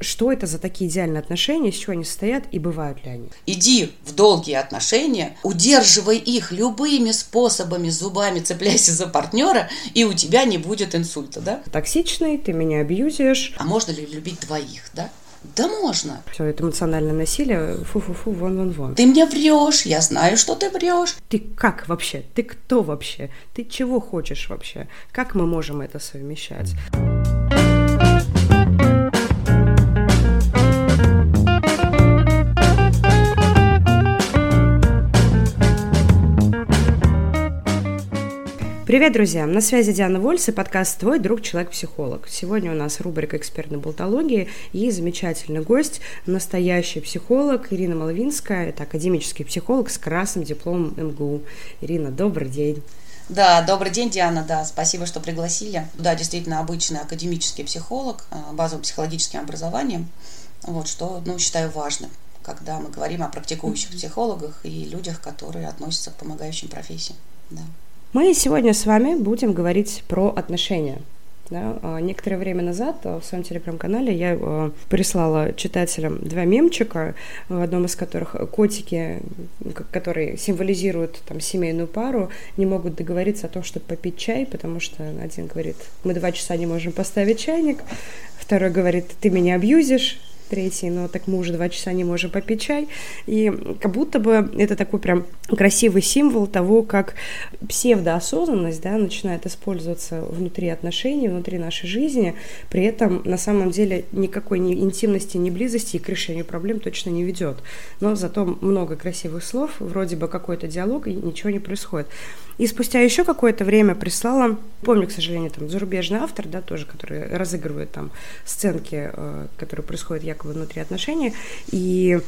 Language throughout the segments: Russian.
Что это за такие идеальные отношения, из чего они состоят и бывают ли они? Иди в долгие отношения, удерживай их любыми способами, зубами цепляйся за партнера, и у тебя не будет инсульта, да? Токсичный, ты меня абьюзишь. А можно ли любить двоих, да? Да можно. Все это эмоциональное насилие, фу-фу-фу, вон-вон-вон. Ты мне врешь, я знаю, что ты врешь. Ты как вообще? Ты кто вообще? Ты чего хочешь вообще? Как мы можем это совмещать? Привет, друзья! На связи Диана Вольс и подкаст «Твой друг человек-психолог». Сегодня у нас рубрика «Экспертной болтологии» и замечательный гость, настоящий психолог Ирина Маловинская. Это академический психолог с красным дипломом МГУ. Ирина, добрый день! Да, добрый день, Диана, да, спасибо, что пригласили. Да, действительно, обычный академический психолог, э, базовым психологическим образованием, вот, что, ну, считаю важным когда мы говорим о практикующих психологах и людях, которые относятся к помогающим профессиям. Да. Мы сегодня с вами будем говорить про отношения. Да, а, некоторое время назад а, в своем телеграм-канале я а, прислала читателям два мемчика, в одном из которых котики, которые символизируют там, семейную пару, не могут договориться о том, чтобы попить чай, потому что один говорит, мы два часа не можем поставить чайник, второй говорит, ты меня абьюзишь, третий, но так мы уже два часа не можем попить чай. И как будто бы это такой прям красивый символ того, как псевдоосознанность да, начинает использоваться внутри отношений, внутри нашей жизни, при этом на самом деле никакой ни интимности, ни близости и к решению проблем точно не ведет. Но зато много красивых слов, вроде бы какой-то диалог, и ничего не происходит. И спустя еще какое-то время прислала, помню, к сожалению, там зарубежный автор, да, тоже, который разыгрывает там сценки, э, которые происходят якобы внутри отношений, и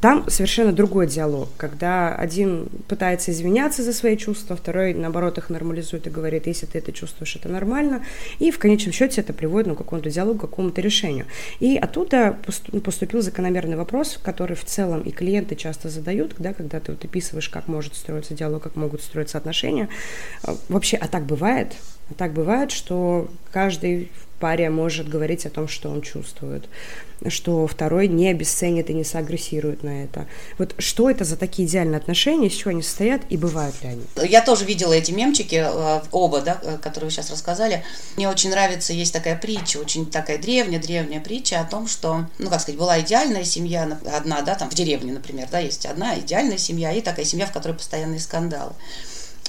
там совершенно другой диалог, когда один пытается извиняться за свои чувства, второй, наоборот, их нормализует и говорит, если ты это чувствуешь, это нормально, и в конечном счете это приводит ну, к какому-то диалогу, к какому-то решению. И оттуда поступил закономерный вопрос, который в целом и клиенты часто задают, да, когда ты вот описываешь, как может строиться диалог, как могут строиться отношения. Вообще, а так бывает? Так бывает, что каждый в паре может говорить о том, что он чувствует что второй не обесценит и не сагрессирует на это. Вот что это за такие идеальные отношения, из чего они состоят и бывают ли они? Я тоже видела эти мемчики, э, оба, да, э, которые вы сейчас рассказали. Мне очень нравится, есть такая притча, очень такая древняя-древняя притча о том, что, ну, как сказать, была идеальная семья, одна, да, там в деревне, например, да, есть одна идеальная семья и такая семья, в которой постоянные скандалы.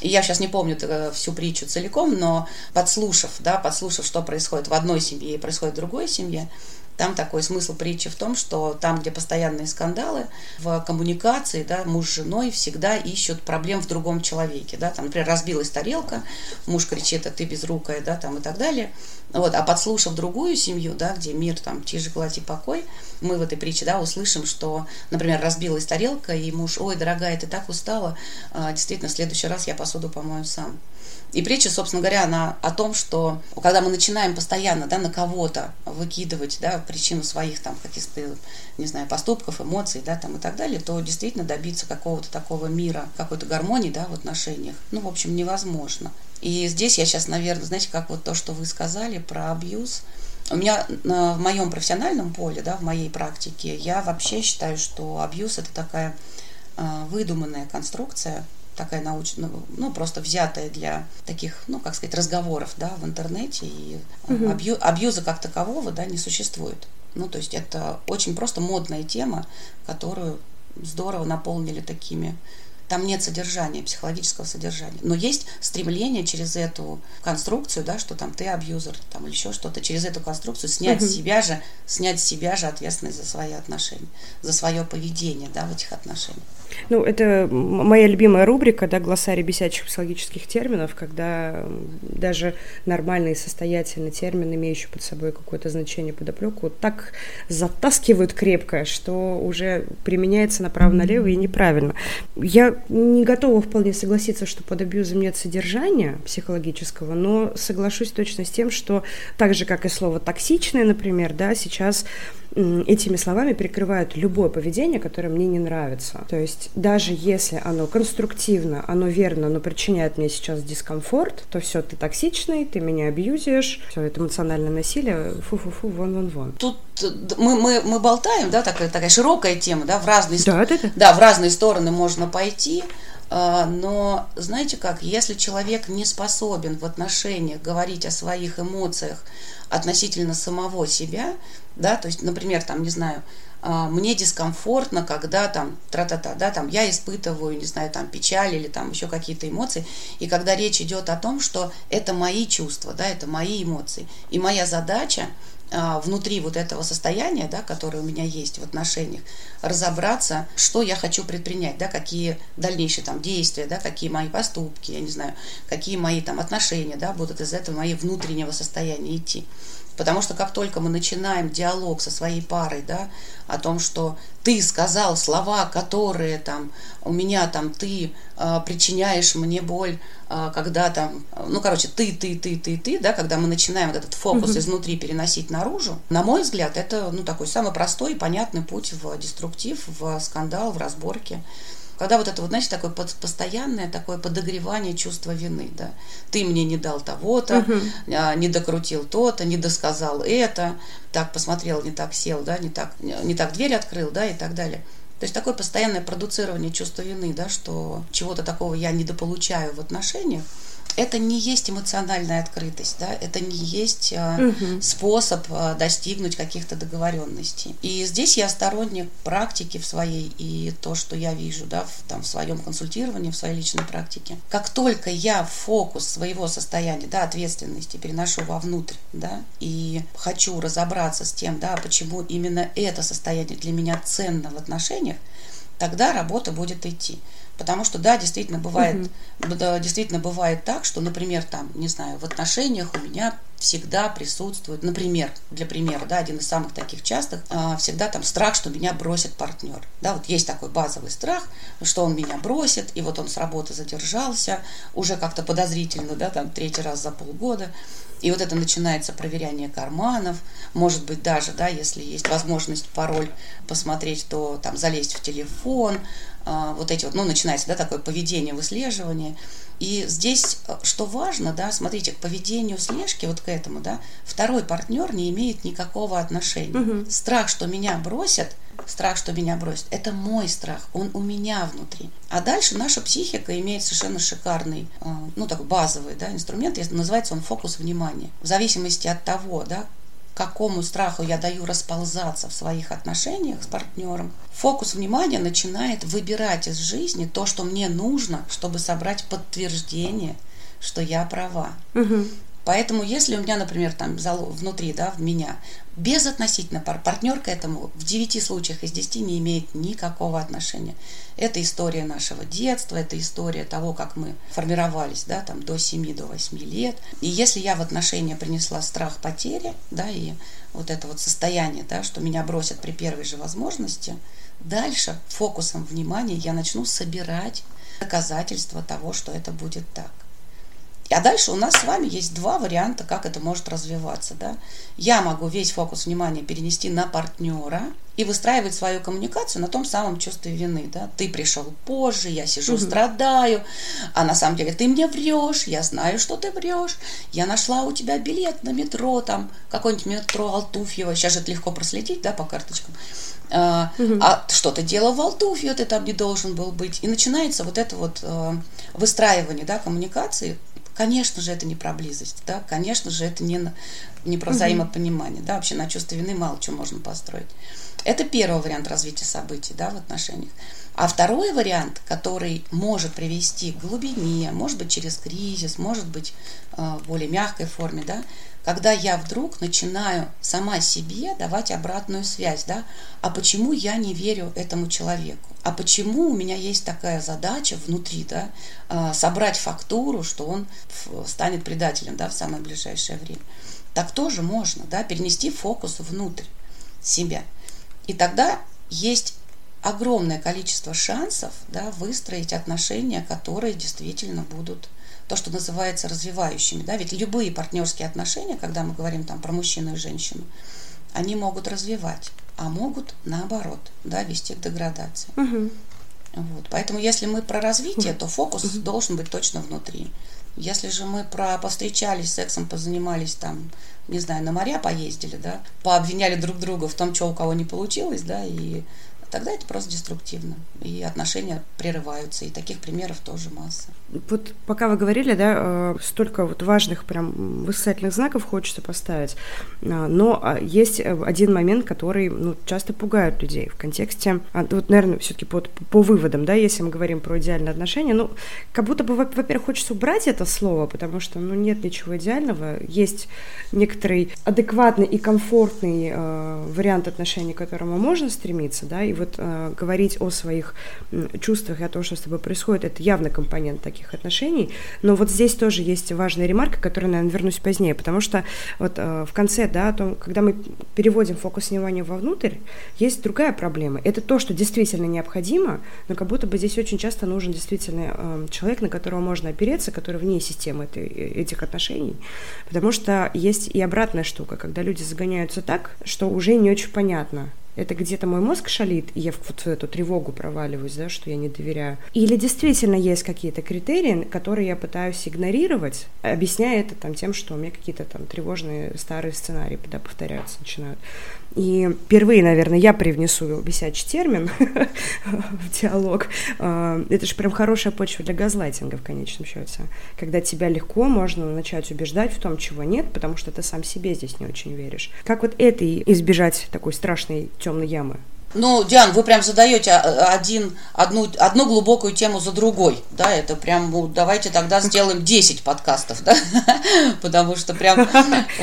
Я сейчас не помню э, всю притчу целиком, но подслушав, да, подслушав, что происходит в одной семье и происходит в другой семье, там такой смысл притчи в том, что там, где постоянные скандалы, в коммуникации, да, муж с женой всегда ищут проблем в другом человеке, да, там, например, разбилась тарелка, муж кричит, а ты безрукая, да, там и так далее. Вот, а подслушав другую семью, да, где мир, там, тише, гладь и покой, мы в этой притче, да, услышим, что, например, разбилась тарелка, и муж, ой, дорогая, ты так устала, а, действительно, в следующий раз я посуду помою сам. И притча, собственно говоря, она о том, что когда мы начинаем постоянно да, на кого-то выкидывать да, причину своих там каких-то, не знаю, поступков, эмоций да, там, и так далее, то действительно добиться какого-то такого мира, какой-то гармонии да, в отношениях, ну, в общем, невозможно. И здесь я сейчас, наверное, знаете, как вот то, что вы сказали про абьюз, у меня в моем профессиональном поле, да, в моей практике, я вообще считаю, что абьюз это такая а, выдуманная конструкция, такая научная, ну, просто взятая для таких, ну, как сказать, разговоров, да, в интернете, и угу. абью, абьюза как такового, да, не существует. Ну, то есть это очень просто модная тема, которую здорово наполнили такими там нет содержания, психологического содержания. Но есть стремление через эту конструкцию, да, что там ты абьюзер, там или еще что-то, через эту конструкцию снять угу. себя же, снять себя же ответственность за свои отношения, за свое поведение, да, в этих отношениях. Ну, это моя любимая рубрика, да, глоссарий бесячих психологических терминов, когда даже нормальные состоятельные термины, имеющие под собой какое-то значение подоплеку, так затаскивают крепко, что уже применяется направо-налево и неправильно. Я не готова вполне согласиться, что под абьюзом нет содержания психологического, но соглашусь точно с тем, что так же, как и слово «токсичное», например, да, сейчас этими словами прикрывают любое поведение, которое мне не нравится. То есть даже если оно конструктивно, оно верно, но причиняет мне сейчас дискомфорт, то все, ты токсичный, ты меня абьюзишь, все это эмоциональное насилие, фу-фу-фу, вон-вон-вон. Тут э, мы, мы, мы болтаем, да, такая, такая широкая тема, да, в разные, да, да, да. Да, в разные стороны можно пойти. А, но знаете как, если человек не способен в отношениях говорить о своих эмоциях относительно самого себя, да, то есть, например, там, не знаю, мне дискомфортно, когда там тра-та-та, да, там я испытываю, не знаю, там печаль или там еще какие-то эмоции, и когда речь идет о том, что это мои чувства, да, это мои эмоции, и моя задача а, внутри вот этого состояния, да, которое у меня есть в отношениях, разобраться, что я хочу предпринять, да, какие дальнейшие там действия, да, какие мои поступки, я не знаю, какие мои там отношения, да, будут из этого моего внутреннего состояния идти. Потому что как только мы начинаем диалог со своей парой, да, о том, что ты сказал слова, которые там у меня там ты э, причиняешь мне боль, э, когда там, ну короче, ты, ты, ты, ты, ты, да, когда мы начинаем вот этот фокус mm-hmm. изнутри переносить наружу, на мой взгляд, это ну такой самый простой и понятный путь в деструктив, в скандал, в разборке. Когда вот это вот, знаете, такое постоянное такое подогревание чувства вины, да. Ты мне не дал того-то, угу. не докрутил то-то, не досказал это, так посмотрел, не так сел, да, не так, не так дверь открыл, да, и так далее. То есть такое постоянное продуцирование чувства вины, да, что чего-то такого я недополучаю в отношениях, это не есть эмоциональная открытость, да, это не есть угу. способ а, достигнуть каких-то договоренностей. И здесь я сторонник практики в своей и то, что я вижу, да, в, там, в своем консультировании, в своей личной практике. Как только я фокус своего состояния, да, ответственности переношу вовнутрь, да, и хочу разобраться с тем, да, почему именно это состояние для меня ценно в отношениях, тогда работа будет идти. Потому что, да, действительно бывает, угу. да, действительно бывает так, что, например, там, не знаю, в отношениях у меня всегда присутствует, например, для примера, да, один из самых таких частых, а, всегда там страх, что меня бросит партнер. Да, вот есть такой базовый страх, что он меня бросит, и вот он с работы задержался, уже как-то подозрительно, да, там третий раз за полгода. И вот это начинается проверяние карманов, может быть даже, да, если есть возможность пароль посмотреть, то там залезть в телефон, а, вот эти вот, ну, начинается, да, такое поведение, выслеживание. И здесь, э, что важно, да, смотрите, к поведению слежки, вот к этому, да, второй партнер не имеет никакого отношения. Угу. Страх, что меня бросят, страх, что меня бросят, это мой страх, он у меня внутри. А дальше наша психика имеет совершенно шикарный, э, ну, такой базовый, да, инструмент, называется он фокус внимания. В зависимости от того, да, какому страху я даю расползаться в своих отношениях с партнером, фокус внимания начинает выбирать из жизни то, что мне нужно, чтобы собрать подтверждение, что я права. Угу. Поэтому, если у меня, например, там внутри, да, в меня, безотносительно пар, партнер этому в 9 случаях из 10 не имеет никакого отношения. Это история нашего детства, это история того, как мы формировались, да, там до 7, до 8 лет. И если я в отношения принесла страх потери, да, и вот это вот состояние, да, что меня бросят при первой же возможности, дальше фокусом внимания я начну собирать доказательства того, что это будет так. А дальше у нас с вами есть два варианта, как это может развиваться. Да? Я могу весь фокус внимания перенести на партнера и выстраивать свою коммуникацию на том самом чувстве вины. Да? Ты пришел позже, я сижу, угу. страдаю, а на самом деле ты мне врешь, я знаю, что ты врешь. Я нашла у тебя билет на метро, там какой-нибудь метро Алтуфьево, сейчас же это легко проследить да, по карточкам. А, угу. а что ты делал в Алтуфье, ты там не должен был быть. И начинается вот это вот э, выстраивание да, коммуникации Конечно же, это не про близость, да, конечно же, это не, не про взаимопонимание, да, вообще на чувство вины мало чего можно построить. Это первый вариант развития событий, да, в отношениях. А второй вариант, который может привести к глубине, может быть через кризис, может быть э, в более мягкой форме, да, когда я вдруг начинаю сама себе давать обратную связь, да, а почему я не верю этому человеку, а почему у меня есть такая задача внутри, да, а, собрать фактуру, что он станет предателем, да, в самое ближайшее время. Так тоже можно, да, перенести фокус внутрь себя. И тогда есть огромное количество шансов да, выстроить отношения, которые действительно будут то, что называется развивающими. Да? Ведь любые партнерские отношения, когда мы говорим там про мужчину и женщину, они могут развивать. а могут наоборот, да, вести к деградации. Угу. Вот. Поэтому если мы про развитие, то фокус угу. должен быть точно внутри. Если же мы про повстречались, сексом позанимались там, не знаю, на моря поездили, да, пообвиняли друг друга в том, что у кого не получилось, да, и тогда это просто деструктивно. И отношения прерываются. И таких примеров тоже масса. Вот пока вы говорили, да, э, столько вот важных прям восклицательных знаков хочется поставить. А, но а, есть один момент, который ну, часто пугает людей в контексте, а, вот, наверное, все-таки по, по выводам, да, если мы говорим про идеальные отношения, ну, как будто бы, во-первых, хочется убрать это слово, потому что, ну, нет ничего идеального. Есть некоторый адекватный и комфортный э, вариант отношений, к которому можно стремиться, да, и вот э, говорить о своих чувствах и о том, что с тобой происходит, это явно компонент таких отношений. Но вот здесь тоже есть важная ремарка, которую, наверное, вернусь позднее, потому что вот э, в конце, да, о том, когда мы переводим фокус внимания вовнутрь, есть другая проблема. Это то, что действительно необходимо, но как будто бы здесь очень часто нужен действительно э, человек, на которого можно опереться, который вне системы этой, э, этих отношений, потому что есть и обратная штука, когда люди загоняются так, что уже не очень понятно, это где-то мой мозг шалит, и я вот в эту тревогу проваливаюсь, да, что я не доверяю. Или действительно есть какие-то критерии, которые я пытаюсь игнорировать, объясняя это там тем, что у меня какие-то там тревожные старые сценарии да, повторяются, начинают. И впервые, наверное, я привнесу бесячий термин в диалог. А, это же прям хорошая почва для газлайтинга в конечном счете. Когда тебя легко можно начать убеждать в том, чего нет, потому что ты сам себе здесь не очень веришь. Как вот это избежать такой страшной темной ямы? Ну, Диан, вы прям задаете а, один, одну, одну глубокую тему за другой, да, это прям, ну, давайте тогда сделаем 10 подкастов, да, потому что прям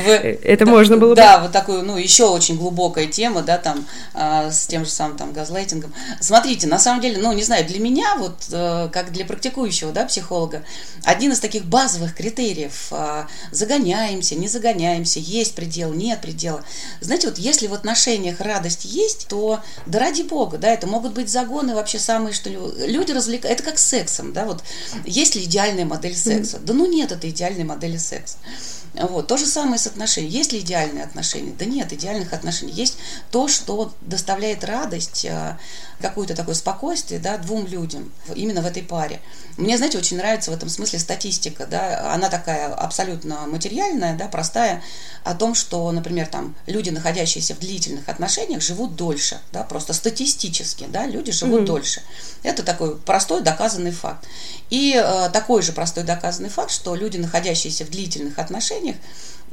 вы... Это можно было Да, вот такую, ну, еще очень глубокая тема, да, там, а, с тем же самым там газлайтингом. Смотрите, на самом деле, ну, не знаю, для меня, вот, э, как для практикующего, да, психолога, один из таких базовых критериев, а, загоняемся, не загоняемся, есть предел, нет предела. Знаете, вот если в отношениях радость есть, то да ради бога, да, это могут быть загоны вообще самые, что люди развлекают. Это как с сексом, да, вот есть ли идеальная модель секса? Да ну нет этой идеальной модели секса. Вот. То же самое с отношениями. Есть ли идеальные отношения? Да нет, идеальных отношений. Есть то, что доставляет радость, э, какое-то такое спокойствие да, двум людям именно в этой паре. Мне, знаете, очень нравится в этом смысле статистика. Да? Она такая абсолютно материальная, да, простая, о том, что, например, там, люди, находящиеся в длительных отношениях, живут дольше. Да? Просто статистически да, люди живут mm-hmm. дольше. Это такой простой доказанный факт. И э, такой же простой доказанный факт, что люди, находящиеся в длительных отношениях,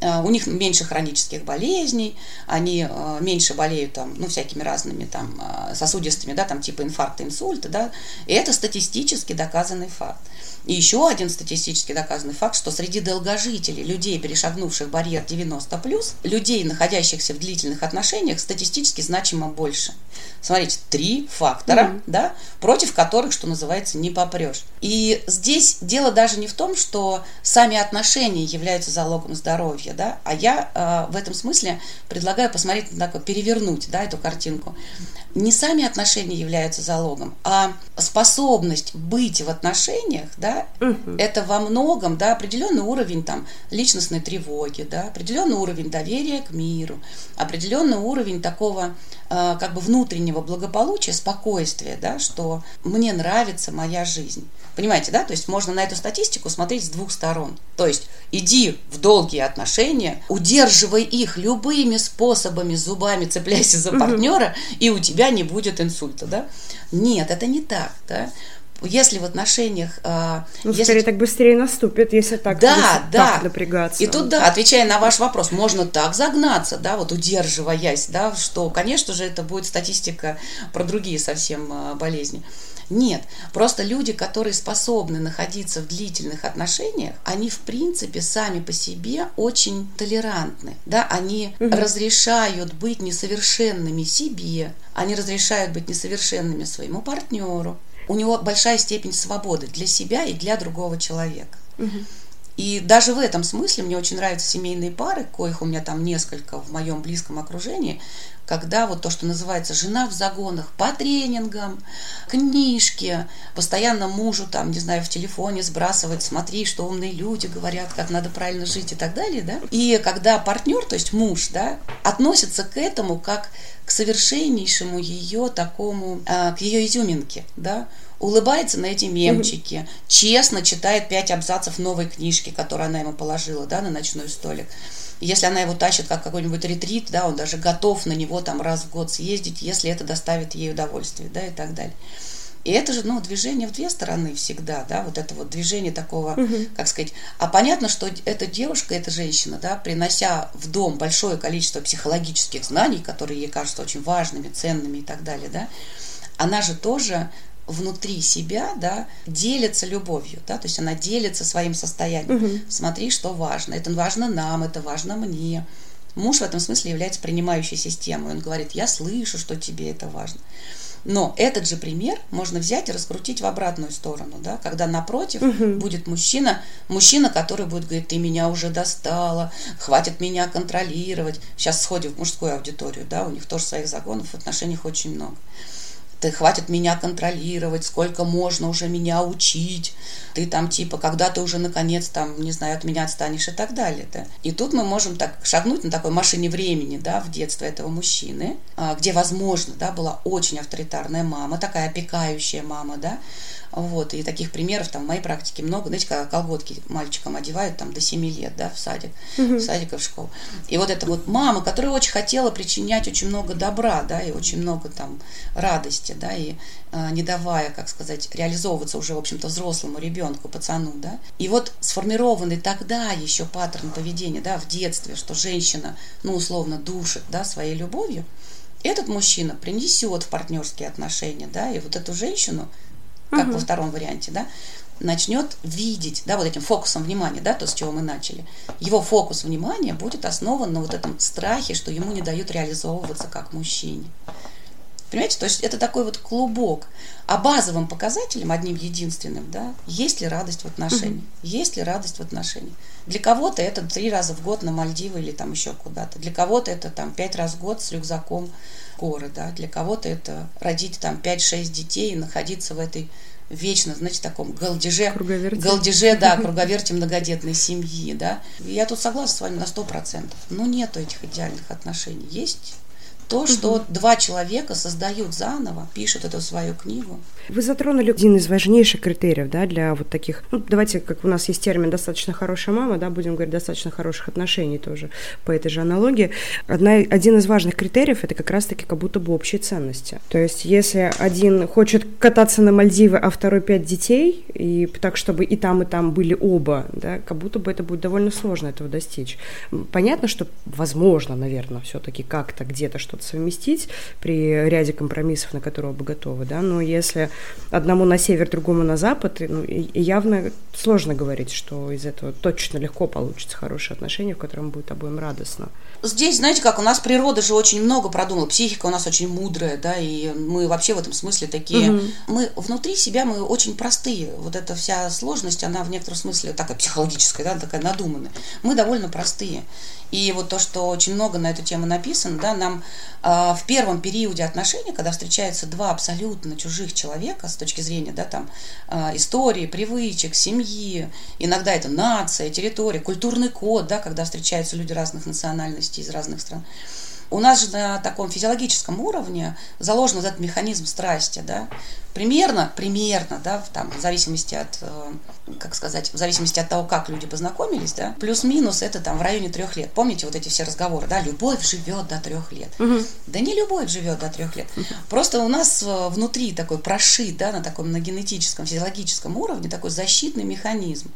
э, у них меньше хронических болезней, они э, меньше болеют там, ну, всякими разными там э, сосудистыми, да, там типа инфаркта, инсульта, да, и это статистически доказанный факт. И еще один статистически доказанный факт, что среди долгожителей, людей, перешагнувших барьер 90+, людей, находящихся в длительных отношениях, статистически значимо больше. Смотрите, три фактора, mm-hmm. да, против которых, что называется, не попрешь. И здесь дело даже не в том, что сами отношения являются залогом здоровья, да, а я э, в этом смысле предлагаю посмотреть, так, перевернуть, да, эту картинку. Не сами отношения являются залогом, а способность быть в отношениях, да, угу. это во многом, да, определенный уровень там личностной тревоги, да, определенный уровень доверия к миру, определенный уровень такого э, как бы внутреннего благополучия, спокойствия, да, что мне нравится моя жизнь. Понимаете, да? То есть можно на эту статистику смотреть с двух сторон. То есть иди в долгие отношения, удерживай их любыми способами, зубами цепляйся за партнера, и у тебя не будет инсульта, да? Нет, это не так, да? если в отношениях... Э, ну, если... скорее так быстрее наступит, если так, да, если да. так напрягаться. И тут, да, отвечая на ваш вопрос, можно так загнаться, да, вот удерживаясь, да, что, конечно же, это будет статистика про другие совсем э, болезни. Нет, просто люди, которые способны находиться в длительных отношениях, они в принципе сами по себе очень толерантны, да, они угу. разрешают быть несовершенными себе, они разрешают быть несовершенными своему партнеру, у него большая степень свободы для себя и для другого человека. Угу. И даже в этом смысле мне очень нравятся семейные пары, коих у меня там несколько в моем близком окружении, когда вот то, что называется жена в загонах, по тренингам, книжки, постоянно мужу там, не знаю, в телефоне сбрасывать, смотри, что умные люди говорят, как надо правильно жить и так далее, да. И когда партнер, то есть муж, да, относится к этому как к совершеннейшему ее такому, э, к ее изюминке, да, улыбается на эти мемчики, mm-hmm. честно читает пять абзацев новой книжки, которую она ему положила, да, на ночной столик. Если она его тащит как какой-нибудь ретрит, да, он даже готов на него там раз в год съездить, если это доставит ей удовольствие, да, и так далее. И это же, ну, движение в две стороны всегда, да, вот это вот движение такого, угу. как сказать. А понятно, что эта девушка, эта женщина, да, принося в дом большое количество психологических знаний, которые ей кажутся очень важными, ценными и так далее, да, она же тоже внутри себя, да, делится любовью, да, то есть она делится своим состоянием. Угу. Смотри, что важно. Это важно нам, это важно мне. Муж в этом смысле является принимающей системой. Он говорит, я слышу, что тебе это важно. Но этот же пример можно взять и раскрутить в обратную сторону, да, когда напротив угу. будет мужчина, мужчина, который будет говорить, ты меня уже достала, хватит меня контролировать. Сейчас сходим в мужскую аудиторию, да, у них тоже своих загонов в отношениях очень много ты хватит меня контролировать, сколько можно уже меня учить, ты там типа, когда ты уже наконец там, не знаю, от меня отстанешь и так далее. Да? И тут мы можем так шагнуть на такой машине времени, да, в детство этого мужчины, а, где, возможно, да, была очень авторитарная мама, такая опекающая мама, да, вот, и таких примеров там в моей практике много. Знаете, когда колготки мальчикам одевают там до 7 лет, да, в садик, угу. в садик и в школу. И вот эта вот мама, которая очень хотела причинять очень много добра, да, и очень много там радости, да, и э, не давая, как сказать, реализовываться уже, в общем-то, взрослому ребенку, пацану, да. И вот сформированный тогда еще паттерн поведения, да, в детстве, что женщина, ну, условно, душит, да, своей любовью, этот мужчина принесет в партнерские отношения, да, и вот эту женщину как угу. во втором варианте, да, начнет видеть, да, вот этим фокусом внимания, да, то, с чего мы начали. Его фокус внимания будет основан на вот этом страхе, что ему не дают реализовываться как мужчине. Понимаете, то есть это такой вот клубок. А базовым показателем, одним единственным, да, есть ли радость в отношениях, угу. есть ли радость в отношениях. Для кого-то это три раза в год на Мальдивы или там еще куда-то. Для кого-то это там пять раз в год с рюкзаком горы, да. Для кого-то это родить там 5-6 детей и находиться в этой вечно, знаете, таком галдеже, галдеже, да, круговерте многодетной семьи, да. Я тут согласна с вами на сто процентов. Но нету этих идеальных отношений. Есть то, что угу. два человека создают заново, пишут эту свою книгу. Вы затронули один из важнейших критериев, да, для вот таких, ну, давайте, как у нас есть термин «достаточно хорошая мама», да, будем говорить «достаточно хороших отношений» тоже по этой же аналогии. Одна, один из важных критериев – это как раз-таки как будто бы общие ценности. То есть, если один хочет кататься на Мальдивы, а второй пять детей, и так, чтобы и там, и там были оба, да, как будто бы это будет довольно сложно этого достичь. Понятно, что возможно, наверное, все-таки как-то где-то что-то совместить при ряде компромиссов, на которые оба готовы, да, но если одному на север, другому на запад, ну, явно сложно говорить, что из этого точно легко получится хорошие отношения, в котором будет обоим радостно. Здесь, знаете, как у нас природа же очень много продумала, психика у нас очень мудрая, да, и мы вообще в этом смысле такие, угу. мы внутри себя мы очень простые, вот эта вся сложность, она в некотором смысле такая психологическая, да, такая надуманная. Мы довольно простые. И вот то, что очень много на эту тему написано, да, нам э, в первом периоде отношений, когда встречаются два абсолютно чужих человека с точки зрения, да, там, э, истории, привычек, семьи, иногда это нация, территория, культурный код, да, когда встречаются люди разных национальностей из разных стран, у нас же на таком физиологическом уровне заложен вот этот механизм страсти, да, примерно, примерно, да, там, в зависимости от, э, как сказать, в зависимости от того, как люди познакомились, да, плюс-минус это там в районе трех лет. Помните вот эти все разговоры, да, любовь живет до трех лет. Угу. Да не любовь живет до трех лет. Просто у нас э, внутри такой прошит, да, на таком на генетическом, физиологическом уровне такой защитный механизм.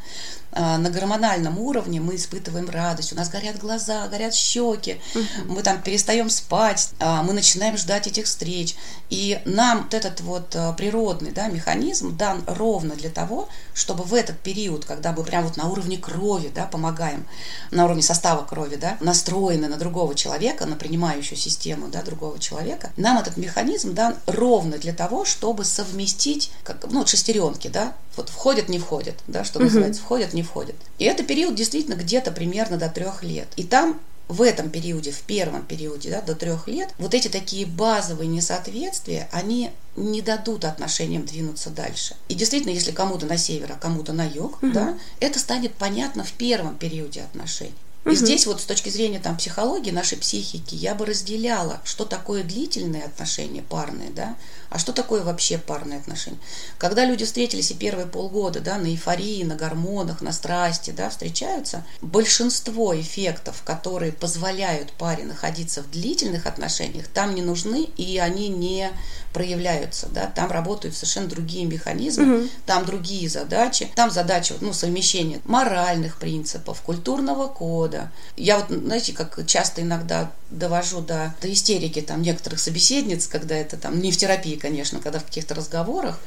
А, на гормональном уровне мы испытываем радость, у нас горят глаза, горят щеки, угу. мы там перестаем спать, а, мы начинаем ждать этих встреч. И нам вот этот вот а, природный да, механизм дан ровно для того, чтобы в этот период, когда мы прям вот на уровне крови да, помогаем, на уровне состава крови, да, настроены на другого человека, на принимающую систему да, другого человека, нам этот механизм дан ровно для того, чтобы совместить, как, ну, шестеренки, да, вот входят, не входят, да, что называется, входят, не входят. И это период действительно где-то примерно до трех лет. И там в этом периоде, в первом периоде, да, до трех лет, вот эти такие базовые несоответствия, они не дадут отношениям двинуться дальше. И действительно, если кому-то на север, а кому-то на юг, угу. да, это станет понятно в первом периоде отношений. И угу. здесь вот с точки зрения там психологии нашей психики я бы разделяла, что такое длительные отношения парные, да, а что такое вообще парные отношения. Когда люди встретились и первые полгода, да, на эйфории, на гормонах, на страсти, да, встречаются, большинство эффектов, которые позволяют паре находиться в длительных отношениях, там не нужны и они не проявляются, да, там работают совершенно другие механизмы, угу. там другие задачи, там задача, ну, совмещение моральных принципов, культурного кода. Я вот, знаете, как часто иногда довожу до, до истерики там некоторых собеседниц, когда это там, не в терапии, конечно, когда в каких-то разговорах,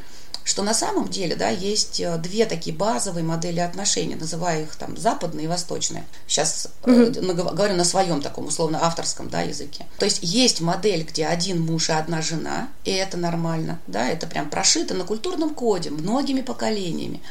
что на самом деле да, есть э, две такие базовые модели отношений, называю их там западные и восточные. Сейчас угу. э, говорю на своем таком условно авторском да, языке. То есть есть модель, где один муж и одна жена, и это нормально, да, это прям прошито на культурном коде многими поколениями.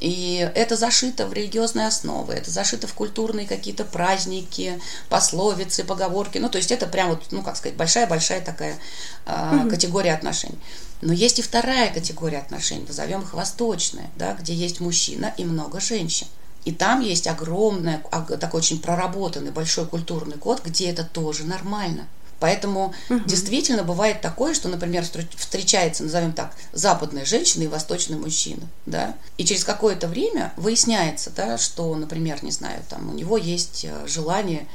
И это зашито в религиозные основы, это зашито в культурные какие-то праздники, пословицы, поговорки. Ну, то есть это прям вот, ну, как сказать, большая-большая такая э, угу. категория отношений. Но есть и вторая категория отношений, назовем их восточная, да, где есть мужчина и много женщин. И там есть огромный, такой очень проработанный большой культурный код, где это тоже нормально. Поэтому угу. действительно бывает такое, что, например, встречается, назовем так, западная женщина и восточный мужчина, да, и через какое-то время выясняется, да, что, например, не знаю, там у него есть э, желание,